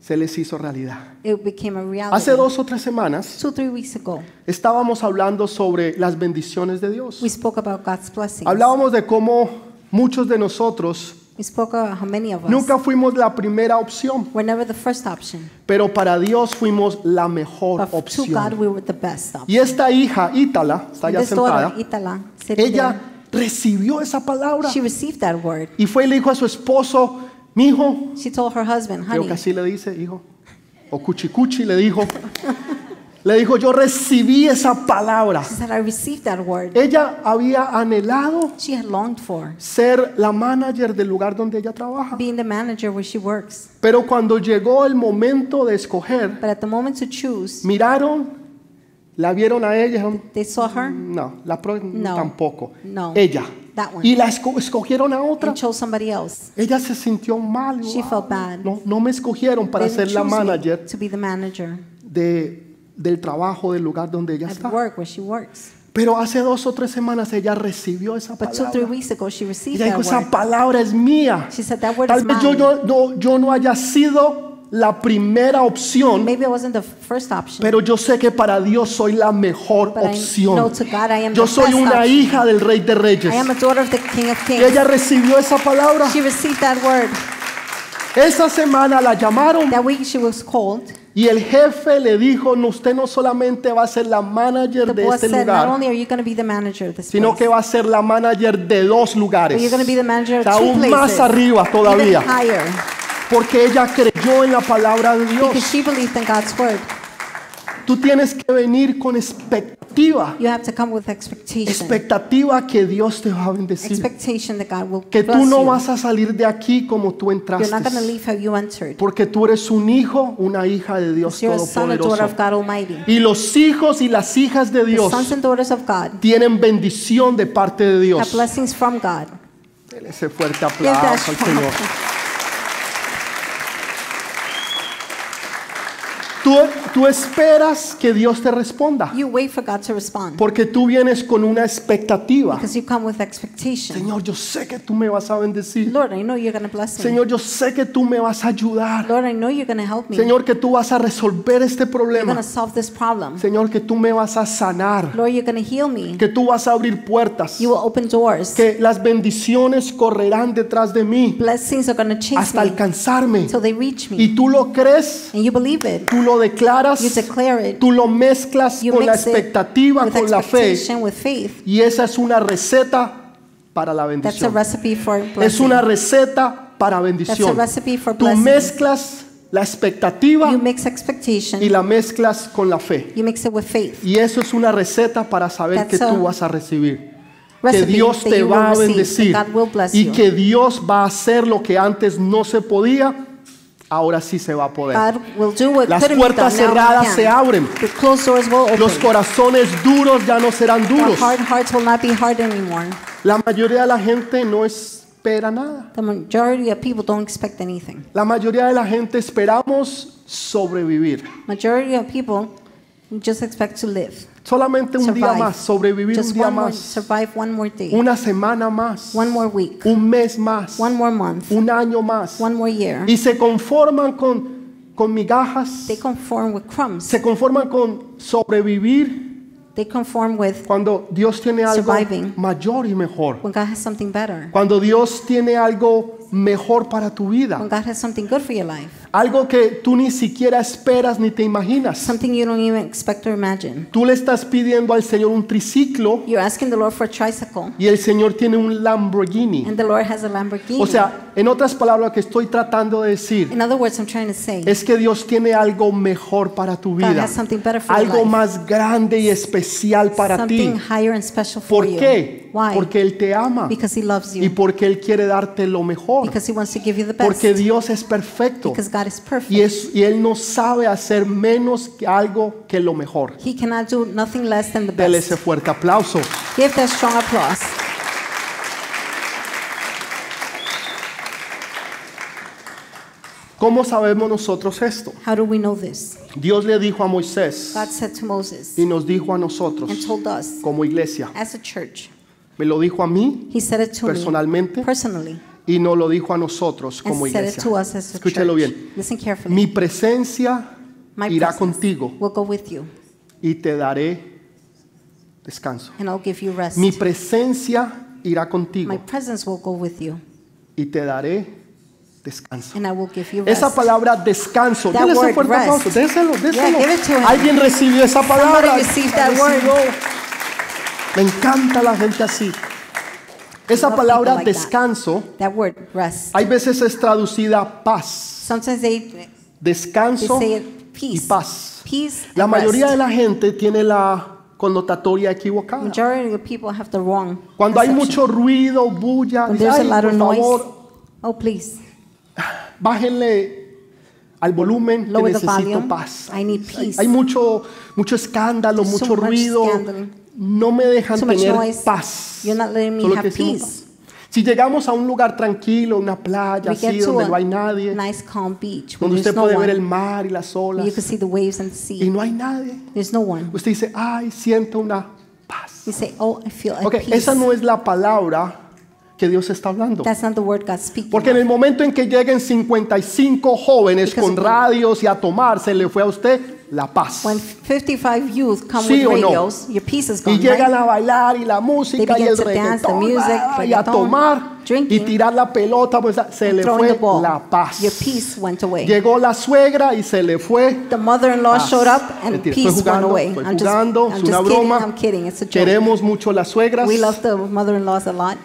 [SPEAKER 1] se les hizo realidad.
[SPEAKER 2] it became a reality.
[SPEAKER 1] Hace dos o tres semanas
[SPEAKER 2] Two, three weeks ago,
[SPEAKER 1] estábamos hablando sobre las bendiciones de Dios.
[SPEAKER 2] we spoke about God's blessings.
[SPEAKER 1] Hablábamos de cómo muchos de nosotros
[SPEAKER 2] We spoke how many of us
[SPEAKER 1] nunca fuimos la primera opción,
[SPEAKER 2] were never the first option,
[SPEAKER 1] pero para Dios fuimos la mejor
[SPEAKER 2] but to God
[SPEAKER 1] opción.
[SPEAKER 2] we were the best option.
[SPEAKER 1] Y esta hija, Ítala, está ya
[SPEAKER 2] This daughter,
[SPEAKER 1] sentada,
[SPEAKER 2] Itala, sitting
[SPEAKER 1] ella recibió esa palabra.
[SPEAKER 2] There, she received that word.
[SPEAKER 1] y fue y le dijo a su esposo, mi hijo,
[SPEAKER 2] She told her husband,
[SPEAKER 1] creo
[SPEAKER 2] honey,
[SPEAKER 1] que así le dice, hijo, o cuchicuchi le dijo, le dijo, yo recibí esa palabra.
[SPEAKER 2] she said, I received that word.
[SPEAKER 1] Ella había anhelado
[SPEAKER 2] She had longed for
[SPEAKER 1] ser la manager del lugar donde ella trabaja.
[SPEAKER 2] being the manager where she works.
[SPEAKER 1] Pero cuando llegó el momento de escoger,
[SPEAKER 2] But at the moment to choose,
[SPEAKER 1] miraron, la vieron a ella, dijeron,
[SPEAKER 2] they saw her
[SPEAKER 1] no, la pro-
[SPEAKER 2] No.
[SPEAKER 1] tampoco.
[SPEAKER 2] No.
[SPEAKER 1] Ella.
[SPEAKER 2] That one.
[SPEAKER 1] Y la esco- escogieron a otra.
[SPEAKER 2] and chose somebody else.
[SPEAKER 1] Ella se sintió mal.
[SPEAKER 2] She
[SPEAKER 1] wow.
[SPEAKER 2] felt bad.
[SPEAKER 1] No, no me escogieron para
[SPEAKER 2] They
[SPEAKER 1] ser la
[SPEAKER 2] choose me
[SPEAKER 1] manager
[SPEAKER 2] to be the manager
[SPEAKER 1] de, del trabajo del lugar donde ella
[SPEAKER 2] at
[SPEAKER 1] está.
[SPEAKER 2] work where she works.
[SPEAKER 1] Pero hace dos o tres semanas ella recibió esa
[SPEAKER 2] But two, three
[SPEAKER 1] palabra.
[SPEAKER 2] weeks ago, she received
[SPEAKER 1] Ella dijo,
[SPEAKER 2] that
[SPEAKER 1] esa
[SPEAKER 2] word.
[SPEAKER 1] palabra es mía.
[SPEAKER 2] She said, that word
[SPEAKER 1] Tal
[SPEAKER 2] is
[SPEAKER 1] vez yo,
[SPEAKER 2] mine.
[SPEAKER 1] yo, no- yo no haya sido la primera opción,
[SPEAKER 2] Maybe I wasn't the first option.
[SPEAKER 1] pero yo sé que para Dios soy la mejor
[SPEAKER 2] But I
[SPEAKER 1] opción.
[SPEAKER 2] know to God I am
[SPEAKER 1] Yo
[SPEAKER 2] the
[SPEAKER 1] soy
[SPEAKER 2] best
[SPEAKER 1] una
[SPEAKER 2] option.
[SPEAKER 1] hija del Rey de Reyes.
[SPEAKER 2] I am a daughter of the King of
[SPEAKER 1] Y
[SPEAKER 2] Kings.
[SPEAKER 1] ella recibió esa palabra.
[SPEAKER 2] She received that word.
[SPEAKER 1] Esa semana la llamaron
[SPEAKER 2] That week she was called.
[SPEAKER 1] Y el jefe le dijo, no, usted no solamente va a ser la manager de este
[SPEAKER 2] said,
[SPEAKER 1] lugar,
[SPEAKER 2] only are you going to be the manager of this
[SPEAKER 1] sino
[SPEAKER 2] place,
[SPEAKER 1] que va a ser la manager de dos lugares. O sea, aún
[SPEAKER 2] places.
[SPEAKER 1] más arriba todavía. Porque ella creyó en la palabra de Dios.
[SPEAKER 2] she believed in God's word.
[SPEAKER 1] Tú tienes que venir con expectativa.
[SPEAKER 2] You have to come with expectation.
[SPEAKER 1] Expectativa que Dios te va a bendecir.
[SPEAKER 2] Expectation that God will
[SPEAKER 1] Que tú no
[SPEAKER 2] you.
[SPEAKER 1] vas a salir de aquí como tú
[SPEAKER 2] You're not
[SPEAKER 1] entraste.
[SPEAKER 2] leave how you entered.
[SPEAKER 1] Porque tú eres un hijo, una hija de Dios Todopoderoso.
[SPEAKER 2] of God Almighty.
[SPEAKER 1] Y los hijos y las hijas de
[SPEAKER 2] The
[SPEAKER 1] Dios
[SPEAKER 2] sons and daughters of God
[SPEAKER 1] tienen bendición de parte de
[SPEAKER 2] have
[SPEAKER 1] Dios.
[SPEAKER 2] blessings from God.
[SPEAKER 1] Dele ese fuerte aplauso al Señor. Tú, tú esperas que Dios te responda.
[SPEAKER 2] You wait for God to respond
[SPEAKER 1] Porque tú vienes con una expectativa.
[SPEAKER 2] because you come with expectation.
[SPEAKER 1] Señor, yo sé que tú me vas a bendecir.
[SPEAKER 2] Lord, I know you're to bless me.
[SPEAKER 1] Señor, yo sé que tú me vas a ayudar.
[SPEAKER 2] Lord, I know you're to help me.
[SPEAKER 1] Señor, que tú vas a resolver este
[SPEAKER 2] You're
[SPEAKER 1] problema.
[SPEAKER 2] to solve this problem.
[SPEAKER 1] Señor, que tú me vas a sanar.
[SPEAKER 2] Lord, you're to heal me.
[SPEAKER 1] Que tú vas a abrir puertas.
[SPEAKER 2] You will open doors.
[SPEAKER 1] Que las bendiciones correrán detrás de mí
[SPEAKER 2] Blessings are to chase
[SPEAKER 1] hasta
[SPEAKER 2] me
[SPEAKER 1] alcanzarme.
[SPEAKER 2] until they reach me.
[SPEAKER 1] Y tú lo crees,
[SPEAKER 2] And you believe it.
[SPEAKER 1] tú lo declaras,
[SPEAKER 2] it.
[SPEAKER 1] tú lo mezclas con la expectativa,
[SPEAKER 2] with
[SPEAKER 1] con la fe. Y esa es una receta para la
[SPEAKER 2] That's a
[SPEAKER 1] bendición.
[SPEAKER 2] recipe for
[SPEAKER 1] Es una receta para bendición.
[SPEAKER 2] recipe for
[SPEAKER 1] Tú mezclas la expectativa
[SPEAKER 2] You mix
[SPEAKER 1] y la mezclas con la fe.
[SPEAKER 2] You mix it with faith.
[SPEAKER 1] Y eso es una receta para saber
[SPEAKER 2] That's
[SPEAKER 1] que
[SPEAKER 2] a
[SPEAKER 1] tú vas a recibir. Que Dios te va a
[SPEAKER 2] receive,
[SPEAKER 1] bendecir. Y que Dios va a hacer lo que antes no se podía, ahora sí se va a poder. Las puertas cerradas se abren. Los corazones duros ya no serán
[SPEAKER 2] The
[SPEAKER 1] duros. La mayoría de la gente no espera nada.
[SPEAKER 2] The majority of people don't expect anything.
[SPEAKER 1] La mayoría de la gente esperamos sobrevivir. Solamente un día
[SPEAKER 2] Survive.
[SPEAKER 1] más, sobrevivir un
[SPEAKER 2] Just
[SPEAKER 1] día
[SPEAKER 2] one more,
[SPEAKER 1] más,
[SPEAKER 2] survive one more day,
[SPEAKER 1] una semana más,
[SPEAKER 2] one more week,
[SPEAKER 1] un mes más,
[SPEAKER 2] one more month,
[SPEAKER 1] un año más.
[SPEAKER 2] one more year.
[SPEAKER 1] Y se conforman con, con migajas,
[SPEAKER 2] They conform with crumbs.
[SPEAKER 1] se conforman con sobrevivir
[SPEAKER 2] They conform with
[SPEAKER 1] cuando Dios tiene algo
[SPEAKER 2] Surviving.
[SPEAKER 1] mayor y mejor.
[SPEAKER 2] when God has something better.
[SPEAKER 1] Cuando Dios tiene algo mejor para tu vida.
[SPEAKER 2] When God has something good for your life.
[SPEAKER 1] Algo que tú ni siquiera esperas ni te imaginas.
[SPEAKER 2] Something you don't even expect or imagine.
[SPEAKER 1] Tú le estás pidiendo al Señor un triciclo
[SPEAKER 2] You're asking the Lord for a tricycle,
[SPEAKER 1] y el Señor tiene un Lamborghini.
[SPEAKER 2] and the Lord has a Lamborghini.
[SPEAKER 1] O sea, en otras palabras, lo que estoy tratando de decir
[SPEAKER 2] In other words, I'm trying to say
[SPEAKER 1] es que Dios tiene algo mejor para tu
[SPEAKER 2] God
[SPEAKER 1] vida.
[SPEAKER 2] has something better for your
[SPEAKER 1] Algo
[SPEAKER 2] life.
[SPEAKER 1] más grande y especial para
[SPEAKER 2] something
[SPEAKER 1] ti.
[SPEAKER 2] higher and special for
[SPEAKER 1] ¿Por
[SPEAKER 2] you.
[SPEAKER 1] qué?
[SPEAKER 2] Why?
[SPEAKER 1] Porque Él te ama
[SPEAKER 2] because He loves
[SPEAKER 1] y porque Él quiere darte lo mejor.
[SPEAKER 2] Because He wants to give you the best.
[SPEAKER 1] Porque Dios es perfecto
[SPEAKER 2] because God is perfect.
[SPEAKER 1] y, es, y Él no sabe hacer menos que algo que lo mejor.
[SPEAKER 2] He cannot do nothing less than the
[SPEAKER 1] Dele
[SPEAKER 2] best.
[SPEAKER 1] ese fuerte aplauso.
[SPEAKER 2] Give that strong applause.
[SPEAKER 1] ¿Cómo sabemos nosotros esto?
[SPEAKER 2] How do we know this?
[SPEAKER 1] Dios le dijo a Moisés
[SPEAKER 2] God said to Moses
[SPEAKER 1] y nos dijo a nosotros
[SPEAKER 2] and told us
[SPEAKER 1] como iglesia.
[SPEAKER 2] as a church.
[SPEAKER 1] Me lo dijo a mí
[SPEAKER 2] He said it to me
[SPEAKER 1] personalmente
[SPEAKER 2] personally
[SPEAKER 1] y nos lo dijo a nosotros
[SPEAKER 2] and
[SPEAKER 1] como
[SPEAKER 2] said it
[SPEAKER 1] iglesia.
[SPEAKER 2] to us as a
[SPEAKER 1] Escúchelo
[SPEAKER 2] church.
[SPEAKER 1] bien.
[SPEAKER 2] Listen carefully.
[SPEAKER 1] Mi presencia
[SPEAKER 2] My
[SPEAKER 1] irá
[SPEAKER 2] presence
[SPEAKER 1] contigo
[SPEAKER 2] will go with you
[SPEAKER 1] y te daré descanso.
[SPEAKER 2] and I'll give you rest.
[SPEAKER 1] Mi presencia irá
[SPEAKER 2] My
[SPEAKER 1] contigo
[SPEAKER 2] presence will go with you
[SPEAKER 1] y te daré descanso.
[SPEAKER 2] and I will give you rest.
[SPEAKER 1] Esa palabra descanso,
[SPEAKER 2] That
[SPEAKER 1] denle ese
[SPEAKER 2] word
[SPEAKER 1] fuerte
[SPEAKER 2] rest.
[SPEAKER 1] aplauso, déselo, déselo.
[SPEAKER 2] give it to him.
[SPEAKER 1] Alguien recibió esa palabra.
[SPEAKER 2] Somebody received that
[SPEAKER 1] recibió. Me encanta la gente así. Esa palabra descanso,
[SPEAKER 2] That word rest.
[SPEAKER 1] hay veces es traducida paz,
[SPEAKER 2] Sometimes they, they
[SPEAKER 1] descanso y paz. La mayoría de la gente tiene la connotatoria equivocada.
[SPEAKER 2] Majority of people have the wrong
[SPEAKER 1] Cuando hay mucho ruido, bulla, dice, "Ay,
[SPEAKER 2] lot
[SPEAKER 1] por
[SPEAKER 2] of noise,
[SPEAKER 1] favor,
[SPEAKER 2] oh please,
[SPEAKER 1] bájenle al volumen que necesito paz.
[SPEAKER 2] I need
[SPEAKER 1] Hay, mucho, mucho escándalo,
[SPEAKER 2] So
[SPEAKER 1] mucho
[SPEAKER 2] much
[SPEAKER 1] ruido.
[SPEAKER 2] scandal.
[SPEAKER 1] No me dejan
[SPEAKER 2] much
[SPEAKER 1] tener
[SPEAKER 2] noise.
[SPEAKER 1] paz.
[SPEAKER 2] You're not letting me
[SPEAKER 1] Solo
[SPEAKER 2] have
[SPEAKER 1] que
[SPEAKER 2] peace.
[SPEAKER 1] paz. Si llegamos a un lugar tranquilo, una playa
[SPEAKER 2] we
[SPEAKER 1] así donde no hay nadie,
[SPEAKER 2] nice calm beach
[SPEAKER 1] donde usted
[SPEAKER 2] no
[SPEAKER 1] puede
[SPEAKER 2] one,
[SPEAKER 1] ver el mar y las olas
[SPEAKER 2] can see the waves and the
[SPEAKER 1] y no hay nadie,
[SPEAKER 2] no one.
[SPEAKER 1] usted dice, ay, siento una paz.
[SPEAKER 2] You say, oh, I feel at
[SPEAKER 1] Ok,
[SPEAKER 2] peace.
[SPEAKER 1] esa no es la palabra que Dios está hablando.
[SPEAKER 2] That's not the word God speaking.
[SPEAKER 1] Porque en el momento en que lleguen 55 jóvenes
[SPEAKER 2] Because
[SPEAKER 1] con radios y a tomar, se le fue a usted la paz.
[SPEAKER 2] When 55 youth come
[SPEAKER 1] ¿Sí
[SPEAKER 2] with
[SPEAKER 1] o no?
[SPEAKER 2] radios, your peace is
[SPEAKER 1] Y
[SPEAKER 2] gone,
[SPEAKER 1] llegan
[SPEAKER 2] right?
[SPEAKER 1] a bailar y la música y el reggaetón
[SPEAKER 2] music,
[SPEAKER 1] ah, y a tomar y tirar la pelota, pues se le fue la paz.
[SPEAKER 2] Your peace went away.
[SPEAKER 1] Llegó la suegra y se le fue
[SPEAKER 2] The mother-in-law showed up and
[SPEAKER 1] Mentira,
[SPEAKER 2] peace
[SPEAKER 1] jugando,
[SPEAKER 2] went away. I'm just,
[SPEAKER 1] jugando,
[SPEAKER 2] I'm
[SPEAKER 1] es una
[SPEAKER 2] just kidding.
[SPEAKER 1] broma.
[SPEAKER 2] I'm kidding. It's a joke.
[SPEAKER 1] Queremos mucho las suegras.
[SPEAKER 2] We love the mother-in-laws a lot.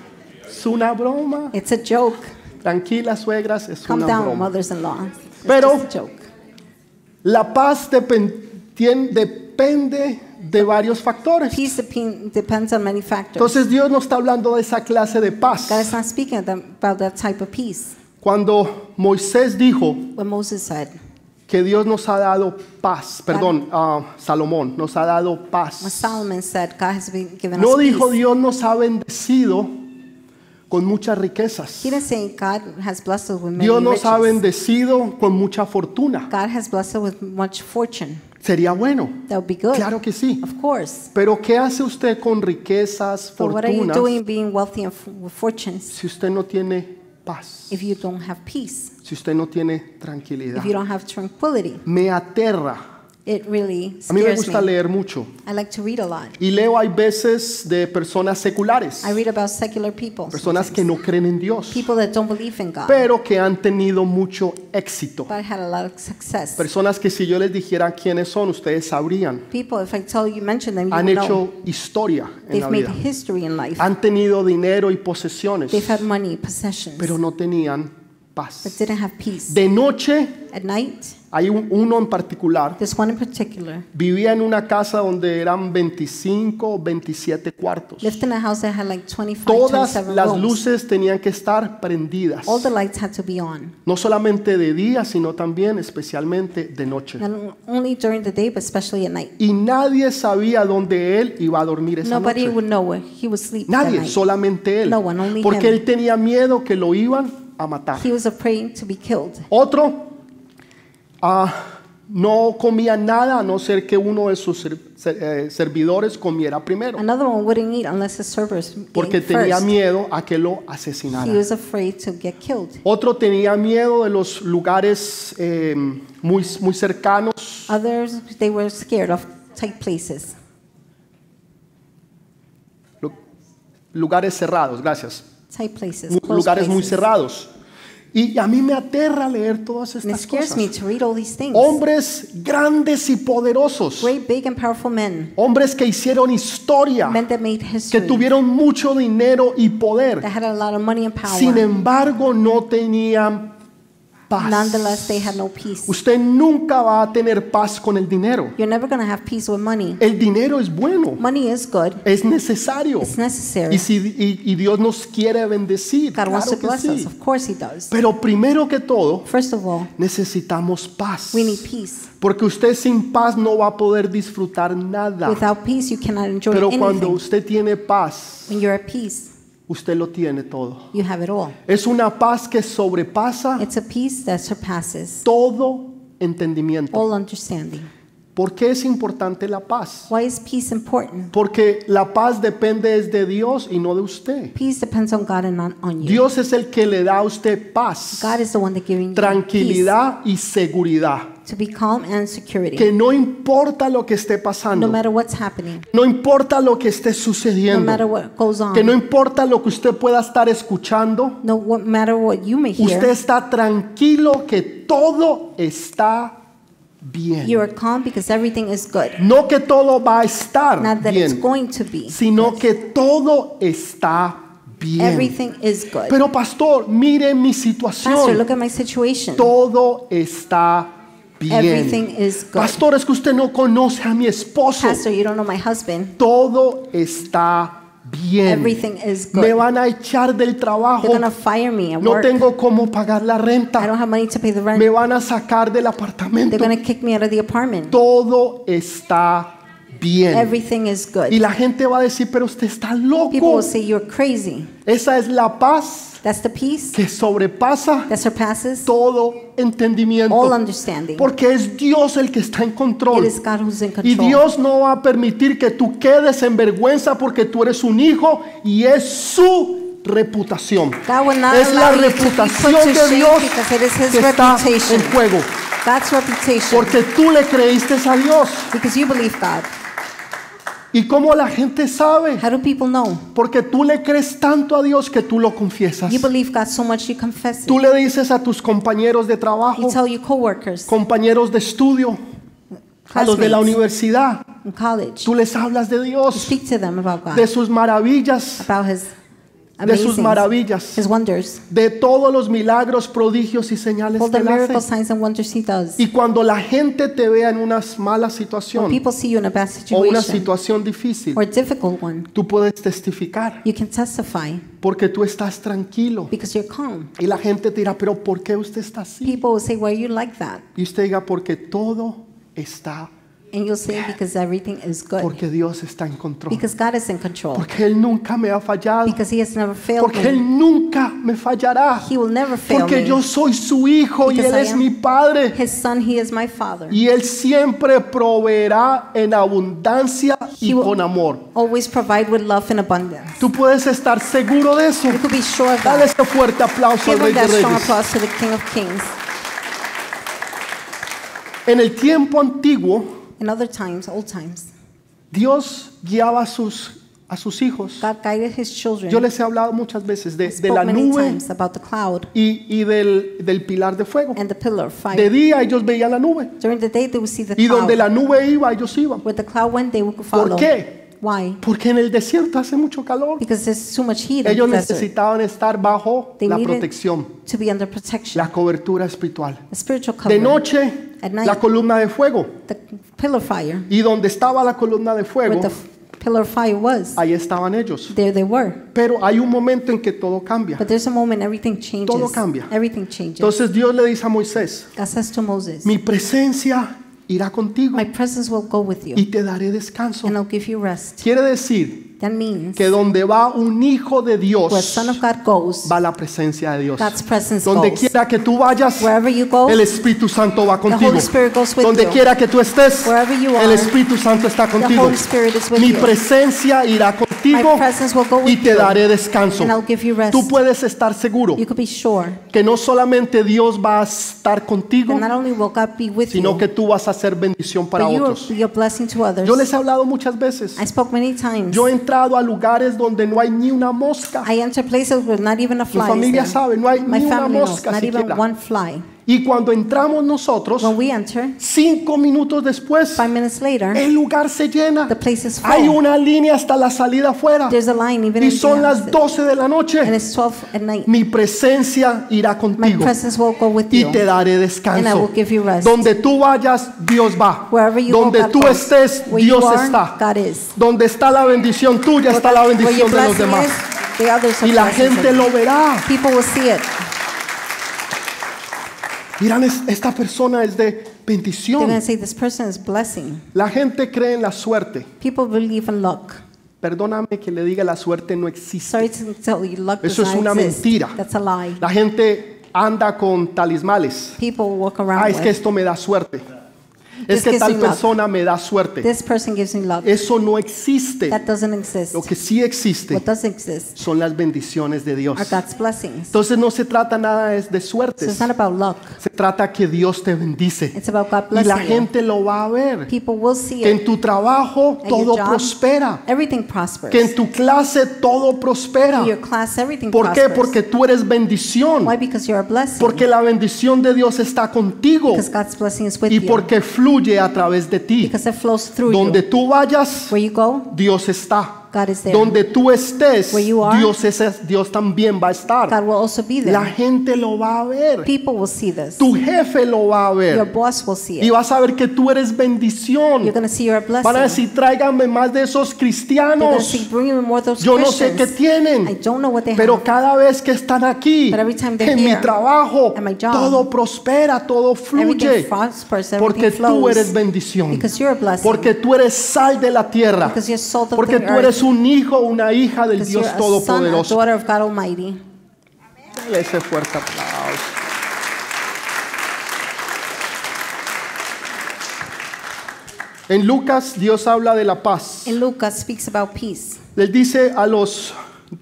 [SPEAKER 1] Es una broma.
[SPEAKER 2] It's a joke.
[SPEAKER 1] Tranquilas suegras, es
[SPEAKER 2] Calm
[SPEAKER 1] una
[SPEAKER 2] down,
[SPEAKER 1] broma.
[SPEAKER 2] mothers-in-law.
[SPEAKER 1] Pero-
[SPEAKER 2] just a joke.
[SPEAKER 1] La paz depende de varios factores.
[SPEAKER 2] Peace depen- depends on many factors.
[SPEAKER 1] Entonces Dios no está hablando de esa clase de paz.
[SPEAKER 2] God is not speaking about that type of peace.
[SPEAKER 1] Cuando Moisés dijo
[SPEAKER 2] What Moses said,
[SPEAKER 1] que Dios nos ha dado paz, perdón, ah, Salomón nos ha dado
[SPEAKER 2] when
[SPEAKER 1] paz.
[SPEAKER 2] Solomon said, God has been given
[SPEAKER 1] No
[SPEAKER 2] us
[SPEAKER 1] dijo
[SPEAKER 2] peace.
[SPEAKER 1] Dios nos ha bendecido con muchas riquezas.
[SPEAKER 2] He God has blessed us with many
[SPEAKER 1] Dios nos ha
[SPEAKER 2] riches.
[SPEAKER 1] bendecido con mucha fortuna.
[SPEAKER 2] God has blessed us with much fortune.
[SPEAKER 1] Sería bueno,
[SPEAKER 2] That would be good.
[SPEAKER 1] claro que sí.
[SPEAKER 2] Of course.
[SPEAKER 1] Pero ¿qué hace usted con riquezas,
[SPEAKER 2] But what are you
[SPEAKER 1] fortunas,
[SPEAKER 2] doing being wealthy and f- with fortunes
[SPEAKER 1] si usted no tiene paz?
[SPEAKER 2] if you don't have peace?
[SPEAKER 1] Si usted no tiene tranquilidad.
[SPEAKER 2] If you don't have tranquility?
[SPEAKER 1] Me aterra.
[SPEAKER 2] It really
[SPEAKER 1] A mí me gusta
[SPEAKER 2] me.
[SPEAKER 1] leer mucho.
[SPEAKER 2] I like to read a lot.
[SPEAKER 1] Y leo hay veces de personas seculares,
[SPEAKER 2] I read about secular people,
[SPEAKER 1] personas que no creen en Dios,
[SPEAKER 2] people that don't believe in God,
[SPEAKER 1] pero que han tenido mucho éxito.
[SPEAKER 2] but had a lot of success.
[SPEAKER 1] Personas que si yo les dijera quiénes son, ustedes sabrían.
[SPEAKER 2] People, if I tell you, mention them, you
[SPEAKER 1] Han
[SPEAKER 2] know.
[SPEAKER 1] hecho historia en
[SPEAKER 2] They've
[SPEAKER 1] la
[SPEAKER 2] made
[SPEAKER 1] vida.
[SPEAKER 2] history in life.
[SPEAKER 1] Han tenido dinero y posesiones,
[SPEAKER 2] They've had money, possessions,
[SPEAKER 1] pero no tenían
[SPEAKER 2] but didn't have peace.
[SPEAKER 1] De noche,
[SPEAKER 2] At night,
[SPEAKER 1] hay un- uno en particular,
[SPEAKER 2] this one in particular
[SPEAKER 1] vivía en una casa donde eran 25 o 27 cuartos.
[SPEAKER 2] lived in a house that had like 25,
[SPEAKER 1] Todas
[SPEAKER 2] 27
[SPEAKER 1] las
[SPEAKER 2] rooms.
[SPEAKER 1] luces tenían que estar prendidas.
[SPEAKER 2] All the lights had to be on.
[SPEAKER 1] No solamente de día, sino también especialmente de noche.
[SPEAKER 2] Not only during the day, but especially at night.
[SPEAKER 1] Y nadie sabía dónde él iba a dormir esa
[SPEAKER 2] Nobody
[SPEAKER 1] noche.
[SPEAKER 2] would know where he would sleep that
[SPEAKER 1] Nadie,
[SPEAKER 2] night.
[SPEAKER 1] solamente él.
[SPEAKER 2] No one, only
[SPEAKER 1] Porque
[SPEAKER 2] him.
[SPEAKER 1] él tenía miedo que lo iban a matar.
[SPEAKER 2] He was afraid to be killed.
[SPEAKER 1] Otro ah, no comía nada a no ser que uno de sus ser- ser- eh, servidores comiera primero.
[SPEAKER 2] Another one wouldn't eat unless his servers
[SPEAKER 1] Porque
[SPEAKER 2] ate
[SPEAKER 1] tenía
[SPEAKER 2] first.
[SPEAKER 1] miedo a que lo
[SPEAKER 2] He
[SPEAKER 1] asesinaran.
[SPEAKER 2] was afraid to get killed.
[SPEAKER 1] Otro tenía miedo de los lugares eh, muy, muy cercanos
[SPEAKER 2] Others, they were scared of tight places,
[SPEAKER 1] Lu- lugares cerrados, gracias.
[SPEAKER 2] tight places,
[SPEAKER 1] Mu-
[SPEAKER 2] closed
[SPEAKER 1] lugares muy
[SPEAKER 2] places.
[SPEAKER 1] cerrados. Y a mí me aterra leer todas estas cosas.
[SPEAKER 2] me to read all these things.
[SPEAKER 1] Hombres grandes y poderosos.
[SPEAKER 2] Great, big, and powerful men,
[SPEAKER 1] Hombres que hicieron historia,
[SPEAKER 2] men that made
[SPEAKER 1] que
[SPEAKER 2] history,
[SPEAKER 1] tuvieron mucho dinero y poder.
[SPEAKER 2] that had a lot of money and
[SPEAKER 1] Sin
[SPEAKER 2] power.
[SPEAKER 1] embargo, no tenían paz.
[SPEAKER 2] Nonetheless, they had no peace.
[SPEAKER 1] Usted nunca va a tener paz con el dinero.
[SPEAKER 2] You're never going to have peace with money.
[SPEAKER 1] El dinero es bueno,
[SPEAKER 2] Money is good.
[SPEAKER 1] es necesario.
[SPEAKER 2] It's necessary.
[SPEAKER 1] Y, si, y, y Dios nos quiere bendecir.
[SPEAKER 2] God wants
[SPEAKER 1] claro
[SPEAKER 2] to bless us. Of course He does.
[SPEAKER 1] Pero primero que todo,
[SPEAKER 2] First of all,
[SPEAKER 1] necesitamos paz.
[SPEAKER 2] we need peace.
[SPEAKER 1] Porque usted sin paz no va a poder disfrutar nada.
[SPEAKER 2] Without peace, you cannot enjoy
[SPEAKER 1] Pero cuando usted tiene paz,
[SPEAKER 2] When you're at peace,
[SPEAKER 1] usted lo tiene todo.
[SPEAKER 2] You have it all.
[SPEAKER 1] Es una paz que sobrepasa
[SPEAKER 2] It's a peace that surpasses
[SPEAKER 1] todo entendimiento.
[SPEAKER 2] all understanding.
[SPEAKER 1] ¿Por qué es importante la paz?
[SPEAKER 2] Why is peace important?
[SPEAKER 1] Porque la paz depende es de Dios y no de usted.
[SPEAKER 2] Peace depends on God and not on you.
[SPEAKER 1] Dios es el que le da a usted paz,
[SPEAKER 2] God is the one that giving you
[SPEAKER 1] tranquilidad y seguridad.
[SPEAKER 2] To be calm and security.
[SPEAKER 1] Que no importa lo que esté
[SPEAKER 2] No
[SPEAKER 1] pasando,
[SPEAKER 2] matter what's happening,
[SPEAKER 1] no importa lo que esté
[SPEAKER 2] no
[SPEAKER 1] sucediendo,
[SPEAKER 2] matter what goes on,
[SPEAKER 1] que no importa lo que usted pueda estar escuchando,
[SPEAKER 2] no what matter what you may
[SPEAKER 1] usted
[SPEAKER 2] hear,
[SPEAKER 1] está tranquilo que todo está bien.
[SPEAKER 2] you are calm because everything is good.
[SPEAKER 1] No que todo va a estar
[SPEAKER 2] Not that it's
[SPEAKER 1] bien,
[SPEAKER 2] going to be.
[SPEAKER 1] sino que todo está bien.
[SPEAKER 2] Everything is good.
[SPEAKER 1] Pero pastor, mire mi
[SPEAKER 2] Pastor,
[SPEAKER 1] situación.
[SPEAKER 2] look at my situation.
[SPEAKER 1] Todo está bien. Pastor, es que usted no conoce a mi esposo.
[SPEAKER 2] Pastor, you don't know my husband.
[SPEAKER 1] Todo está bien.
[SPEAKER 2] Everything is
[SPEAKER 1] Me van a echar del trabajo.
[SPEAKER 2] They're gonna fire me
[SPEAKER 1] No tengo cómo pagar la
[SPEAKER 2] I
[SPEAKER 1] renta.
[SPEAKER 2] don't have money to pay the rent.
[SPEAKER 1] Me van a sacar del apartamento.
[SPEAKER 2] They're gonna kick me out of the apartment.
[SPEAKER 1] Todo está bien.
[SPEAKER 2] Everything is
[SPEAKER 1] Y
[SPEAKER 2] good.
[SPEAKER 1] la gente va a decir, pero usted está
[SPEAKER 2] People
[SPEAKER 1] loco.
[SPEAKER 2] will say you're crazy.
[SPEAKER 1] Esa es la paz
[SPEAKER 2] That's the peace
[SPEAKER 1] que sobrepasa
[SPEAKER 2] that surpasses
[SPEAKER 1] todo
[SPEAKER 2] all
[SPEAKER 1] entendimiento.
[SPEAKER 2] understanding.
[SPEAKER 1] Porque es Dios el que está en
[SPEAKER 2] It
[SPEAKER 1] control.
[SPEAKER 2] is God who's in
[SPEAKER 1] Y
[SPEAKER 2] control.
[SPEAKER 1] Dios no va a permitir que tú quedes en vergüenza porque tú eres un hijo y es su reputación.
[SPEAKER 2] God will not
[SPEAKER 1] Es la
[SPEAKER 2] allow you to be put
[SPEAKER 1] reputación de Dios
[SPEAKER 2] because it is His
[SPEAKER 1] que está en juego. Porque tú le creíste a Dios.
[SPEAKER 2] Because you believe God.
[SPEAKER 1] ¿Y cómo la gente sabe?
[SPEAKER 2] How do people know?
[SPEAKER 1] Porque tú le crees tanto a Dios que tú lo confiesas.
[SPEAKER 2] You believe God so much you confess
[SPEAKER 1] Tú
[SPEAKER 2] it.
[SPEAKER 1] le dices a tus compañeros de trabajo,
[SPEAKER 2] You tell your coworkers,
[SPEAKER 1] compañeros de estudio, a los de la universidad,
[SPEAKER 2] in college,
[SPEAKER 1] tú les hablas de Dios,
[SPEAKER 2] speak to them about God,
[SPEAKER 1] de sus maravillas,
[SPEAKER 2] about His
[SPEAKER 1] de sus maravillas, de todos los milagros, prodigios y señales que él hace. Y cuando la gente te vea en una mala situación o una
[SPEAKER 2] situation
[SPEAKER 1] situación difícil, tú puedes testificar
[SPEAKER 2] you can testify
[SPEAKER 1] porque tú estás tranquilo.
[SPEAKER 2] because you're calm.
[SPEAKER 1] Y la gente te dirá, pero ¿por qué usted está así?
[SPEAKER 2] People will say, "Why are you like that?"
[SPEAKER 1] Y usted diga, porque todo está,
[SPEAKER 2] And you'll say, "Because everything is good.
[SPEAKER 1] porque Dios está en control.
[SPEAKER 2] Because God is in control.
[SPEAKER 1] Porque Él nunca me ha fallado.
[SPEAKER 2] Because He has never failed
[SPEAKER 1] Porque
[SPEAKER 2] me.
[SPEAKER 1] Él nunca me fallará.
[SPEAKER 2] He will never fail
[SPEAKER 1] Porque
[SPEAKER 2] me.
[SPEAKER 1] yo soy su hijo y
[SPEAKER 2] Because
[SPEAKER 1] Él
[SPEAKER 2] I
[SPEAKER 1] es mi padre.
[SPEAKER 2] His Son, He is my Father.
[SPEAKER 1] Y Él siempre proveerá en abundancia y
[SPEAKER 2] He will-
[SPEAKER 1] con amor.
[SPEAKER 2] Always provide with love and abundance.
[SPEAKER 1] Tú puedes estar seguro de eso.
[SPEAKER 2] You could be sure of
[SPEAKER 1] Dale
[SPEAKER 2] that.
[SPEAKER 1] este fuerte aplauso al
[SPEAKER 2] Give
[SPEAKER 1] Rey
[SPEAKER 2] him
[SPEAKER 1] de
[SPEAKER 2] that strong
[SPEAKER 1] Reyes.
[SPEAKER 2] applause to the King of Kings.
[SPEAKER 1] En el tiempo antiguo,
[SPEAKER 2] In other times, old times,
[SPEAKER 1] Dios guiaba a sus, a sus hijos.
[SPEAKER 2] God guided His children.
[SPEAKER 1] Yo les he hablado muchas veces de, de
[SPEAKER 2] spoke
[SPEAKER 1] la
[SPEAKER 2] many
[SPEAKER 1] nube
[SPEAKER 2] times about the cloud
[SPEAKER 1] y, y del, del pilar de fuego.
[SPEAKER 2] and the pillar of
[SPEAKER 1] De
[SPEAKER 2] fire.
[SPEAKER 1] día ellos veían la nube
[SPEAKER 2] During the day, they would see the
[SPEAKER 1] y donde
[SPEAKER 2] cloud.
[SPEAKER 1] la nube iba, ellos iban.
[SPEAKER 2] Where the cloud went, they would follow.
[SPEAKER 1] ¿Por qué?
[SPEAKER 2] Why?
[SPEAKER 1] Porque en el desierto hace mucho calor.
[SPEAKER 2] Because there's too much heat in
[SPEAKER 1] Ellos
[SPEAKER 2] the desert
[SPEAKER 1] necesitaban estar bajo
[SPEAKER 2] They
[SPEAKER 1] la
[SPEAKER 2] needed
[SPEAKER 1] protección,
[SPEAKER 2] to be under protection.
[SPEAKER 1] la cobertura espiritual.
[SPEAKER 2] A spiritual
[SPEAKER 1] De noche,
[SPEAKER 2] At night.
[SPEAKER 1] la columna de fuego.
[SPEAKER 2] The pillar of fire.
[SPEAKER 1] Y donde estaba la columna de
[SPEAKER 2] Where
[SPEAKER 1] fuego,
[SPEAKER 2] the pillar of fire was,
[SPEAKER 1] ahí estaban ellos.
[SPEAKER 2] there they were.
[SPEAKER 1] Pero hay un momento en que todo cambia.
[SPEAKER 2] But there's a moment everything changes.
[SPEAKER 1] Todo cambia.
[SPEAKER 2] Everything changes.
[SPEAKER 1] Entonces Dios le dice a Moisés,
[SPEAKER 2] God says to Moses,
[SPEAKER 1] mi presencia irá contigo
[SPEAKER 2] My presence will go with you,
[SPEAKER 1] y te daré descanso.
[SPEAKER 2] and I'll give you rest.
[SPEAKER 1] Quiere decir
[SPEAKER 2] That means
[SPEAKER 1] que donde va un hijo de
[SPEAKER 2] where
[SPEAKER 1] Dios,
[SPEAKER 2] Son of God goes,
[SPEAKER 1] va la presencia de Dios.
[SPEAKER 2] God's presence
[SPEAKER 1] Donde
[SPEAKER 2] goes.
[SPEAKER 1] quiera que tú vayas,
[SPEAKER 2] Wherever you go,
[SPEAKER 1] el Espíritu Santo va contigo.
[SPEAKER 2] Holy Spirit goes with
[SPEAKER 1] Donde
[SPEAKER 2] you.
[SPEAKER 1] quiera que tú estés,
[SPEAKER 2] Wherever you
[SPEAKER 1] el Espíritu Santo está
[SPEAKER 2] the
[SPEAKER 1] contigo.
[SPEAKER 2] Holy Spirit is with
[SPEAKER 1] Mi
[SPEAKER 2] you.
[SPEAKER 1] presencia irá
[SPEAKER 2] My
[SPEAKER 1] contigo
[SPEAKER 2] presence will go
[SPEAKER 1] y
[SPEAKER 2] with
[SPEAKER 1] te
[SPEAKER 2] you,
[SPEAKER 1] daré descanso.
[SPEAKER 2] and I'll give you rest.
[SPEAKER 1] Tú puedes estar seguro
[SPEAKER 2] You could be sure
[SPEAKER 1] que no solamente Dios va a estar contigo,
[SPEAKER 2] that not only will God be with
[SPEAKER 1] sino
[SPEAKER 2] you,
[SPEAKER 1] que tú vas a ser bendición para
[SPEAKER 2] but you will
[SPEAKER 1] otros.
[SPEAKER 2] be a blessing to others.
[SPEAKER 1] Yo les he hablado muchas veces.
[SPEAKER 2] I spoke many times.
[SPEAKER 1] Yo he entrado a lugares donde no hay ni una mosca.
[SPEAKER 2] I enter places where not even a
[SPEAKER 1] Mi
[SPEAKER 2] fly is
[SPEAKER 1] familia
[SPEAKER 2] there.
[SPEAKER 1] sabe, no hay
[SPEAKER 2] My
[SPEAKER 1] ni una
[SPEAKER 2] family knows,
[SPEAKER 1] mosca
[SPEAKER 2] not even
[SPEAKER 1] siquiera.
[SPEAKER 2] one fly.
[SPEAKER 1] Y cuando entramos nosotros,
[SPEAKER 2] When we enter,
[SPEAKER 1] cinco minutos después,
[SPEAKER 2] five minutes later,
[SPEAKER 1] el lugar se llena.
[SPEAKER 2] the place is
[SPEAKER 1] Hay
[SPEAKER 2] full.
[SPEAKER 1] una línea hasta la salida afuera.
[SPEAKER 2] There's a line even
[SPEAKER 1] Y son las
[SPEAKER 2] exit,
[SPEAKER 1] 12 de la
[SPEAKER 2] and
[SPEAKER 1] noche.
[SPEAKER 2] it's 12 at night.
[SPEAKER 1] Mi presencia irá
[SPEAKER 2] My
[SPEAKER 1] contigo
[SPEAKER 2] presence will go with
[SPEAKER 1] y
[SPEAKER 2] you.
[SPEAKER 1] te daré
[SPEAKER 2] And I
[SPEAKER 1] descanso.
[SPEAKER 2] will give you rest.
[SPEAKER 1] Donde tú vayas, Dios va.
[SPEAKER 2] Wherever you
[SPEAKER 1] Donde
[SPEAKER 2] go,
[SPEAKER 1] tú
[SPEAKER 2] goes.
[SPEAKER 1] estés,
[SPEAKER 2] Where
[SPEAKER 1] Dios
[SPEAKER 2] you are,
[SPEAKER 1] está.
[SPEAKER 2] God is.
[SPEAKER 1] Donde está la bendición tuya, está la bendición de los demás.
[SPEAKER 2] is, the others are
[SPEAKER 1] Y la gente lo verá.
[SPEAKER 2] People will see it.
[SPEAKER 1] Dirán, "Es- esta persona es de
[SPEAKER 2] They're going
[SPEAKER 1] bendición.
[SPEAKER 2] to say, This person is blessing.
[SPEAKER 1] La gente cree en la suerte.
[SPEAKER 2] People believe in luck.
[SPEAKER 1] Perdóname que le diga la suerte no existe.
[SPEAKER 2] Sorry to tell you, luck does
[SPEAKER 1] Eso es
[SPEAKER 2] not
[SPEAKER 1] una
[SPEAKER 2] exist.
[SPEAKER 1] mentira.
[SPEAKER 2] That's a lie.
[SPEAKER 1] La gente anda con talismales.
[SPEAKER 2] People walk around
[SPEAKER 1] Ah, es que
[SPEAKER 2] with.
[SPEAKER 1] esto me da suerte. Es que tal persona me da suerte.
[SPEAKER 2] This person gives me luck.
[SPEAKER 1] Eso no existe.
[SPEAKER 2] That doesn't exist.
[SPEAKER 1] Lo que sí existe
[SPEAKER 2] What does exist
[SPEAKER 1] son las bendiciones de Dios.
[SPEAKER 2] are God's blessings.
[SPEAKER 1] Entonces no se trata nada de
[SPEAKER 2] So
[SPEAKER 1] suertes.
[SPEAKER 2] it's not about luck.
[SPEAKER 1] Se trata que Dios te bendice.
[SPEAKER 2] It's about God
[SPEAKER 1] Y la
[SPEAKER 2] blessing
[SPEAKER 1] gente lo va a ver.
[SPEAKER 2] People will see
[SPEAKER 1] Que en
[SPEAKER 2] it.
[SPEAKER 1] tu trabajo
[SPEAKER 2] At
[SPEAKER 1] todo
[SPEAKER 2] job,
[SPEAKER 1] prospera.
[SPEAKER 2] Everything prospers.
[SPEAKER 1] Que en tu clase todo prospera.
[SPEAKER 2] In your class, everything
[SPEAKER 1] ¿Por qué?
[SPEAKER 2] prospers.
[SPEAKER 1] Porque tú eres bendición.
[SPEAKER 2] Why? Because you're a blessing.
[SPEAKER 1] Porque la bendición de Dios está contigo.
[SPEAKER 2] Because God's blessing is with
[SPEAKER 1] Y
[SPEAKER 2] you.
[SPEAKER 1] porque fluye a través de ti.
[SPEAKER 2] Because it flows through
[SPEAKER 1] Donde
[SPEAKER 2] you.
[SPEAKER 1] tú vayas,
[SPEAKER 2] Where you go,
[SPEAKER 1] Dios está.
[SPEAKER 2] God is there.
[SPEAKER 1] Donde tú estés,
[SPEAKER 2] Where you are,
[SPEAKER 1] Dios, es, Dios también va a estar.
[SPEAKER 2] God will also be
[SPEAKER 1] La
[SPEAKER 2] there.
[SPEAKER 1] gente lo va a ver.
[SPEAKER 2] People will see this.
[SPEAKER 1] Tu jefe lo va a
[SPEAKER 2] Your
[SPEAKER 1] ver.
[SPEAKER 2] boss will see
[SPEAKER 1] Y
[SPEAKER 2] it.
[SPEAKER 1] vas a ver que tú eres bendición.
[SPEAKER 2] You're see you're a
[SPEAKER 1] Van a
[SPEAKER 2] blessing.
[SPEAKER 1] decir, tráiganme más de esos cristianos.
[SPEAKER 2] see, more those
[SPEAKER 1] Yo no sé qué
[SPEAKER 2] Christians. I
[SPEAKER 1] tienen.
[SPEAKER 2] don't know what they
[SPEAKER 1] Pero
[SPEAKER 2] have.
[SPEAKER 1] cada vez que están aquí, en mi
[SPEAKER 2] here,
[SPEAKER 1] trabajo,
[SPEAKER 2] my job,
[SPEAKER 1] todo prospera, todo fluye.
[SPEAKER 2] Prospers,
[SPEAKER 1] Porque tú eres bendición.
[SPEAKER 2] Because you're a blessing.
[SPEAKER 1] Porque tú eres sal de la tierra. Porque
[SPEAKER 2] the
[SPEAKER 1] tú
[SPEAKER 2] earth.
[SPEAKER 1] eres un hijo, una hija del Dios
[SPEAKER 2] you're a son, a
[SPEAKER 1] Todopoderoso.
[SPEAKER 2] daughter of God Almighty.
[SPEAKER 1] Dale ese fuerte aplauso. En Lucas Dios habla de la paz.
[SPEAKER 2] And Lucas speaks about peace.
[SPEAKER 1] Les dice a los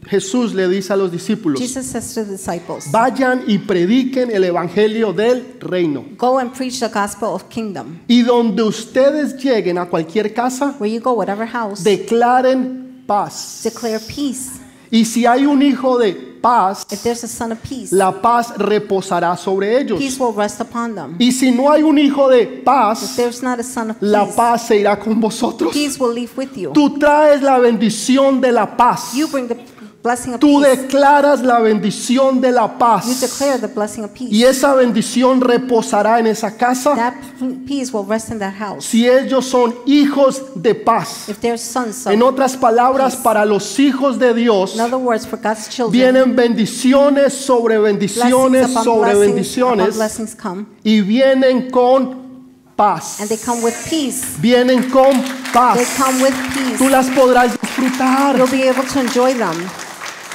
[SPEAKER 1] Jesús le dice a los discípulos,
[SPEAKER 2] Jesus says to the disciples,
[SPEAKER 1] vayan y prediquen el evangelio del reino.
[SPEAKER 2] Go and preach the gospel of kingdom.
[SPEAKER 1] Y donde ustedes lleguen a cualquier casa,
[SPEAKER 2] Where you go, whatever house,
[SPEAKER 1] declaren paz.
[SPEAKER 2] declare peace.
[SPEAKER 1] Y si hay un hijo de paz,
[SPEAKER 2] If there's a son of peace,
[SPEAKER 1] la paz reposará sobre ellos.
[SPEAKER 2] peace will rest upon them.
[SPEAKER 1] Y si no hay un hijo de
[SPEAKER 2] If
[SPEAKER 1] paz,
[SPEAKER 2] there's not a son of
[SPEAKER 1] la
[SPEAKER 2] peace,
[SPEAKER 1] paz se irá con vosotros.
[SPEAKER 2] peace will live with you.
[SPEAKER 1] Tú traes la bendición de la paz.
[SPEAKER 2] You bring the blessing of
[SPEAKER 1] Tú
[SPEAKER 2] peace.
[SPEAKER 1] declaras la bendición de la
[SPEAKER 2] You
[SPEAKER 1] paz.
[SPEAKER 2] declare the blessing of peace.
[SPEAKER 1] Y esa bendición reposará en esa casa
[SPEAKER 2] That p- peace will rest in that house.
[SPEAKER 1] si ellos son hijos de paz.
[SPEAKER 2] If they're sons of,
[SPEAKER 1] En otras palabras,
[SPEAKER 2] peace.
[SPEAKER 1] para los hijos de Dios
[SPEAKER 2] in other words, for God's children,
[SPEAKER 1] vienen bendiciones sobre bendiciones sobre bendiciones
[SPEAKER 2] come,
[SPEAKER 1] y vienen con paz.
[SPEAKER 2] and they come with peace.
[SPEAKER 1] Vienen con paz.
[SPEAKER 2] They come with peace.
[SPEAKER 1] Tú las podrás disfrutar.
[SPEAKER 2] You'll be able to enjoy them.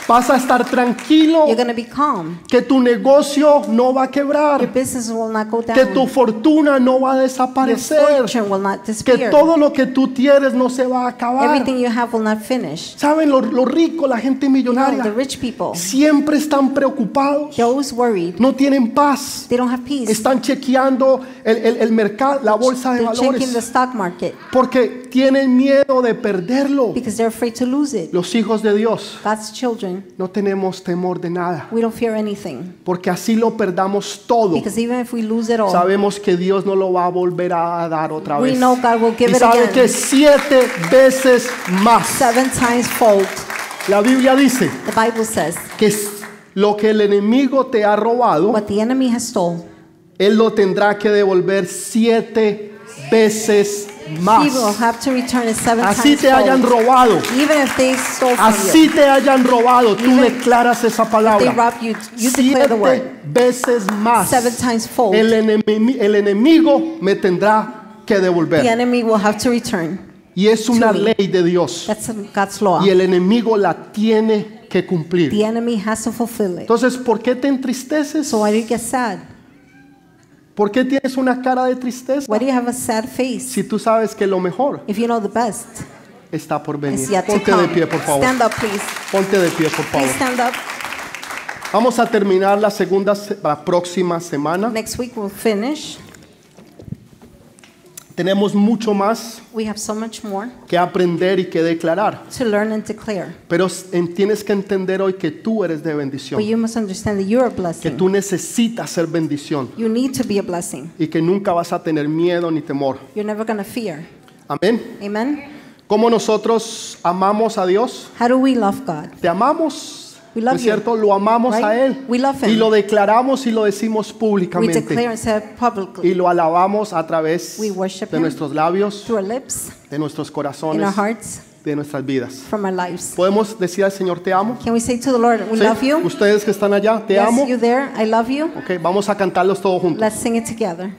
[SPEAKER 1] Vas a estar tranquilo
[SPEAKER 2] You're going to be calm.
[SPEAKER 1] que tu negocio no va a
[SPEAKER 2] Your
[SPEAKER 1] quebrar,
[SPEAKER 2] business will not go
[SPEAKER 1] que tu
[SPEAKER 2] down.
[SPEAKER 1] fortuna no va a
[SPEAKER 2] Your
[SPEAKER 1] desaparecer,
[SPEAKER 2] fortune will not
[SPEAKER 1] que
[SPEAKER 2] disappear.
[SPEAKER 1] todo lo que tú tienes no se va a acabar.
[SPEAKER 2] Everything you have will not finish.
[SPEAKER 1] ¿Saben lo, lo rico, la gente
[SPEAKER 2] You know, the
[SPEAKER 1] millonaria?
[SPEAKER 2] rich people,
[SPEAKER 1] Siempre están preocupados,
[SPEAKER 2] they're always worried.
[SPEAKER 1] no tienen paz,
[SPEAKER 2] They don't have peace.
[SPEAKER 1] están chequeando el, el- el mercado, la bolsa de
[SPEAKER 2] They're checking the
[SPEAKER 1] valores,
[SPEAKER 2] stock market
[SPEAKER 1] porque tienen miedo de perderlo.
[SPEAKER 2] because they're afraid to lose it.
[SPEAKER 1] Los hijos de Dios
[SPEAKER 2] God's children,
[SPEAKER 1] no tenemos temor de nada,
[SPEAKER 2] we don't fear anything
[SPEAKER 1] porque así lo perdamos todo.
[SPEAKER 2] because even if we lose it all,
[SPEAKER 1] Sabemos que Dios no lo va a volver a dar otra
[SPEAKER 2] we
[SPEAKER 1] vez.
[SPEAKER 2] know God will give
[SPEAKER 1] Y
[SPEAKER 2] it
[SPEAKER 1] sabe que
[SPEAKER 2] again
[SPEAKER 1] siete veces más.
[SPEAKER 2] seven times fold.
[SPEAKER 1] La Biblia dice
[SPEAKER 2] The Bible says,
[SPEAKER 1] que s- lo que el enemigo te ha robado,
[SPEAKER 2] what the enemy has stole,
[SPEAKER 1] él lo tendrá que devolver siete veces más.
[SPEAKER 2] will have to return it seven
[SPEAKER 1] Así
[SPEAKER 2] times
[SPEAKER 1] te hayan robado,
[SPEAKER 2] Even if they stole from
[SPEAKER 1] así
[SPEAKER 2] you,
[SPEAKER 1] te hayan robado, tú declaras esa
[SPEAKER 2] they
[SPEAKER 1] palabra.
[SPEAKER 2] rob you, you declare the word
[SPEAKER 1] Siete veces más.
[SPEAKER 2] seven times fold.
[SPEAKER 1] El enemi- el enemigo me tendrá que
[SPEAKER 2] The
[SPEAKER 1] devolver.
[SPEAKER 2] enemy will have to return.
[SPEAKER 1] Y es una ley de Dios.
[SPEAKER 2] That's God's law.
[SPEAKER 1] Y el enemigo la tiene que cumplir.
[SPEAKER 2] The enemy has to fulfill it.
[SPEAKER 1] Entonces, ¿por qué te entristeces?
[SPEAKER 2] So why do you get sad?
[SPEAKER 1] ¿Por qué tienes una cara de tristeza?
[SPEAKER 2] Why do you have a sad face
[SPEAKER 1] Si tú sabes que lo mejor
[SPEAKER 2] if you know the best
[SPEAKER 1] está por venir.
[SPEAKER 2] is yet to
[SPEAKER 1] Ponte de
[SPEAKER 2] come?
[SPEAKER 1] pie, por favor.
[SPEAKER 2] Stand up, please.
[SPEAKER 1] Ponte de pie, por favor.
[SPEAKER 2] Please stand up.
[SPEAKER 1] Vamos a terminar la segunda, se- la próxima semana.
[SPEAKER 2] Next week we'll finish.
[SPEAKER 1] Tenemos mucho más
[SPEAKER 2] We have so much more
[SPEAKER 1] que aprender y que declarar.
[SPEAKER 2] to learn and declare.
[SPEAKER 1] Pero en- tienes que entender hoy que tú eres de bendición.
[SPEAKER 2] But you must understand that you're a
[SPEAKER 1] Que
[SPEAKER 2] blessing.
[SPEAKER 1] tú necesitas ser bendición.
[SPEAKER 2] You need to be a blessing.
[SPEAKER 1] Y que nunca vas a tener miedo ni temor.
[SPEAKER 2] You're never to fear.
[SPEAKER 1] Amén.
[SPEAKER 2] Amen.
[SPEAKER 1] ¿Cómo nosotros amamos a Dios?
[SPEAKER 2] How do we love God?
[SPEAKER 1] Te amamos.
[SPEAKER 2] We
[SPEAKER 1] ¿No
[SPEAKER 2] love
[SPEAKER 1] es
[SPEAKER 2] you,
[SPEAKER 1] cierto? Lo amamos
[SPEAKER 2] right?
[SPEAKER 1] a Él.
[SPEAKER 2] We love Him.
[SPEAKER 1] Y lo declaramos y lo decimos
[SPEAKER 2] We
[SPEAKER 1] públicamente.
[SPEAKER 2] declare and say
[SPEAKER 1] Y lo alabamos a través
[SPEAKER 2] We worship
[SPEAKER 1] de nuestros labios,
[SPEAKER 2] our lips,
[SPEAKER 1] de nuestros
[SPEAKER 2] in
[SPEAKER 1] corazones,
[SPEAKER 2] our hearts,
[SPEAKER 1] de nuestras vidas.
[SPEAKER 2] from our lives.
[SPEAKER 1] Podemos decir al Señor, te amo.
[SPEAKER 2] Can we say to the Lord, we
[SPEAKER 1] ¿Sí?
[SPEAKER 2] love you?
[SPEAKER 1] Ustedes que están allá, te
[SPEAKER 2] yes,
[SPEAKER 1] amo.
[SPEAKER 2] you there? I love you.
[SPEAKER 1] Ok, vamos a cantarlos todos juntos.
[SPEAKER 2] Let's sing it together.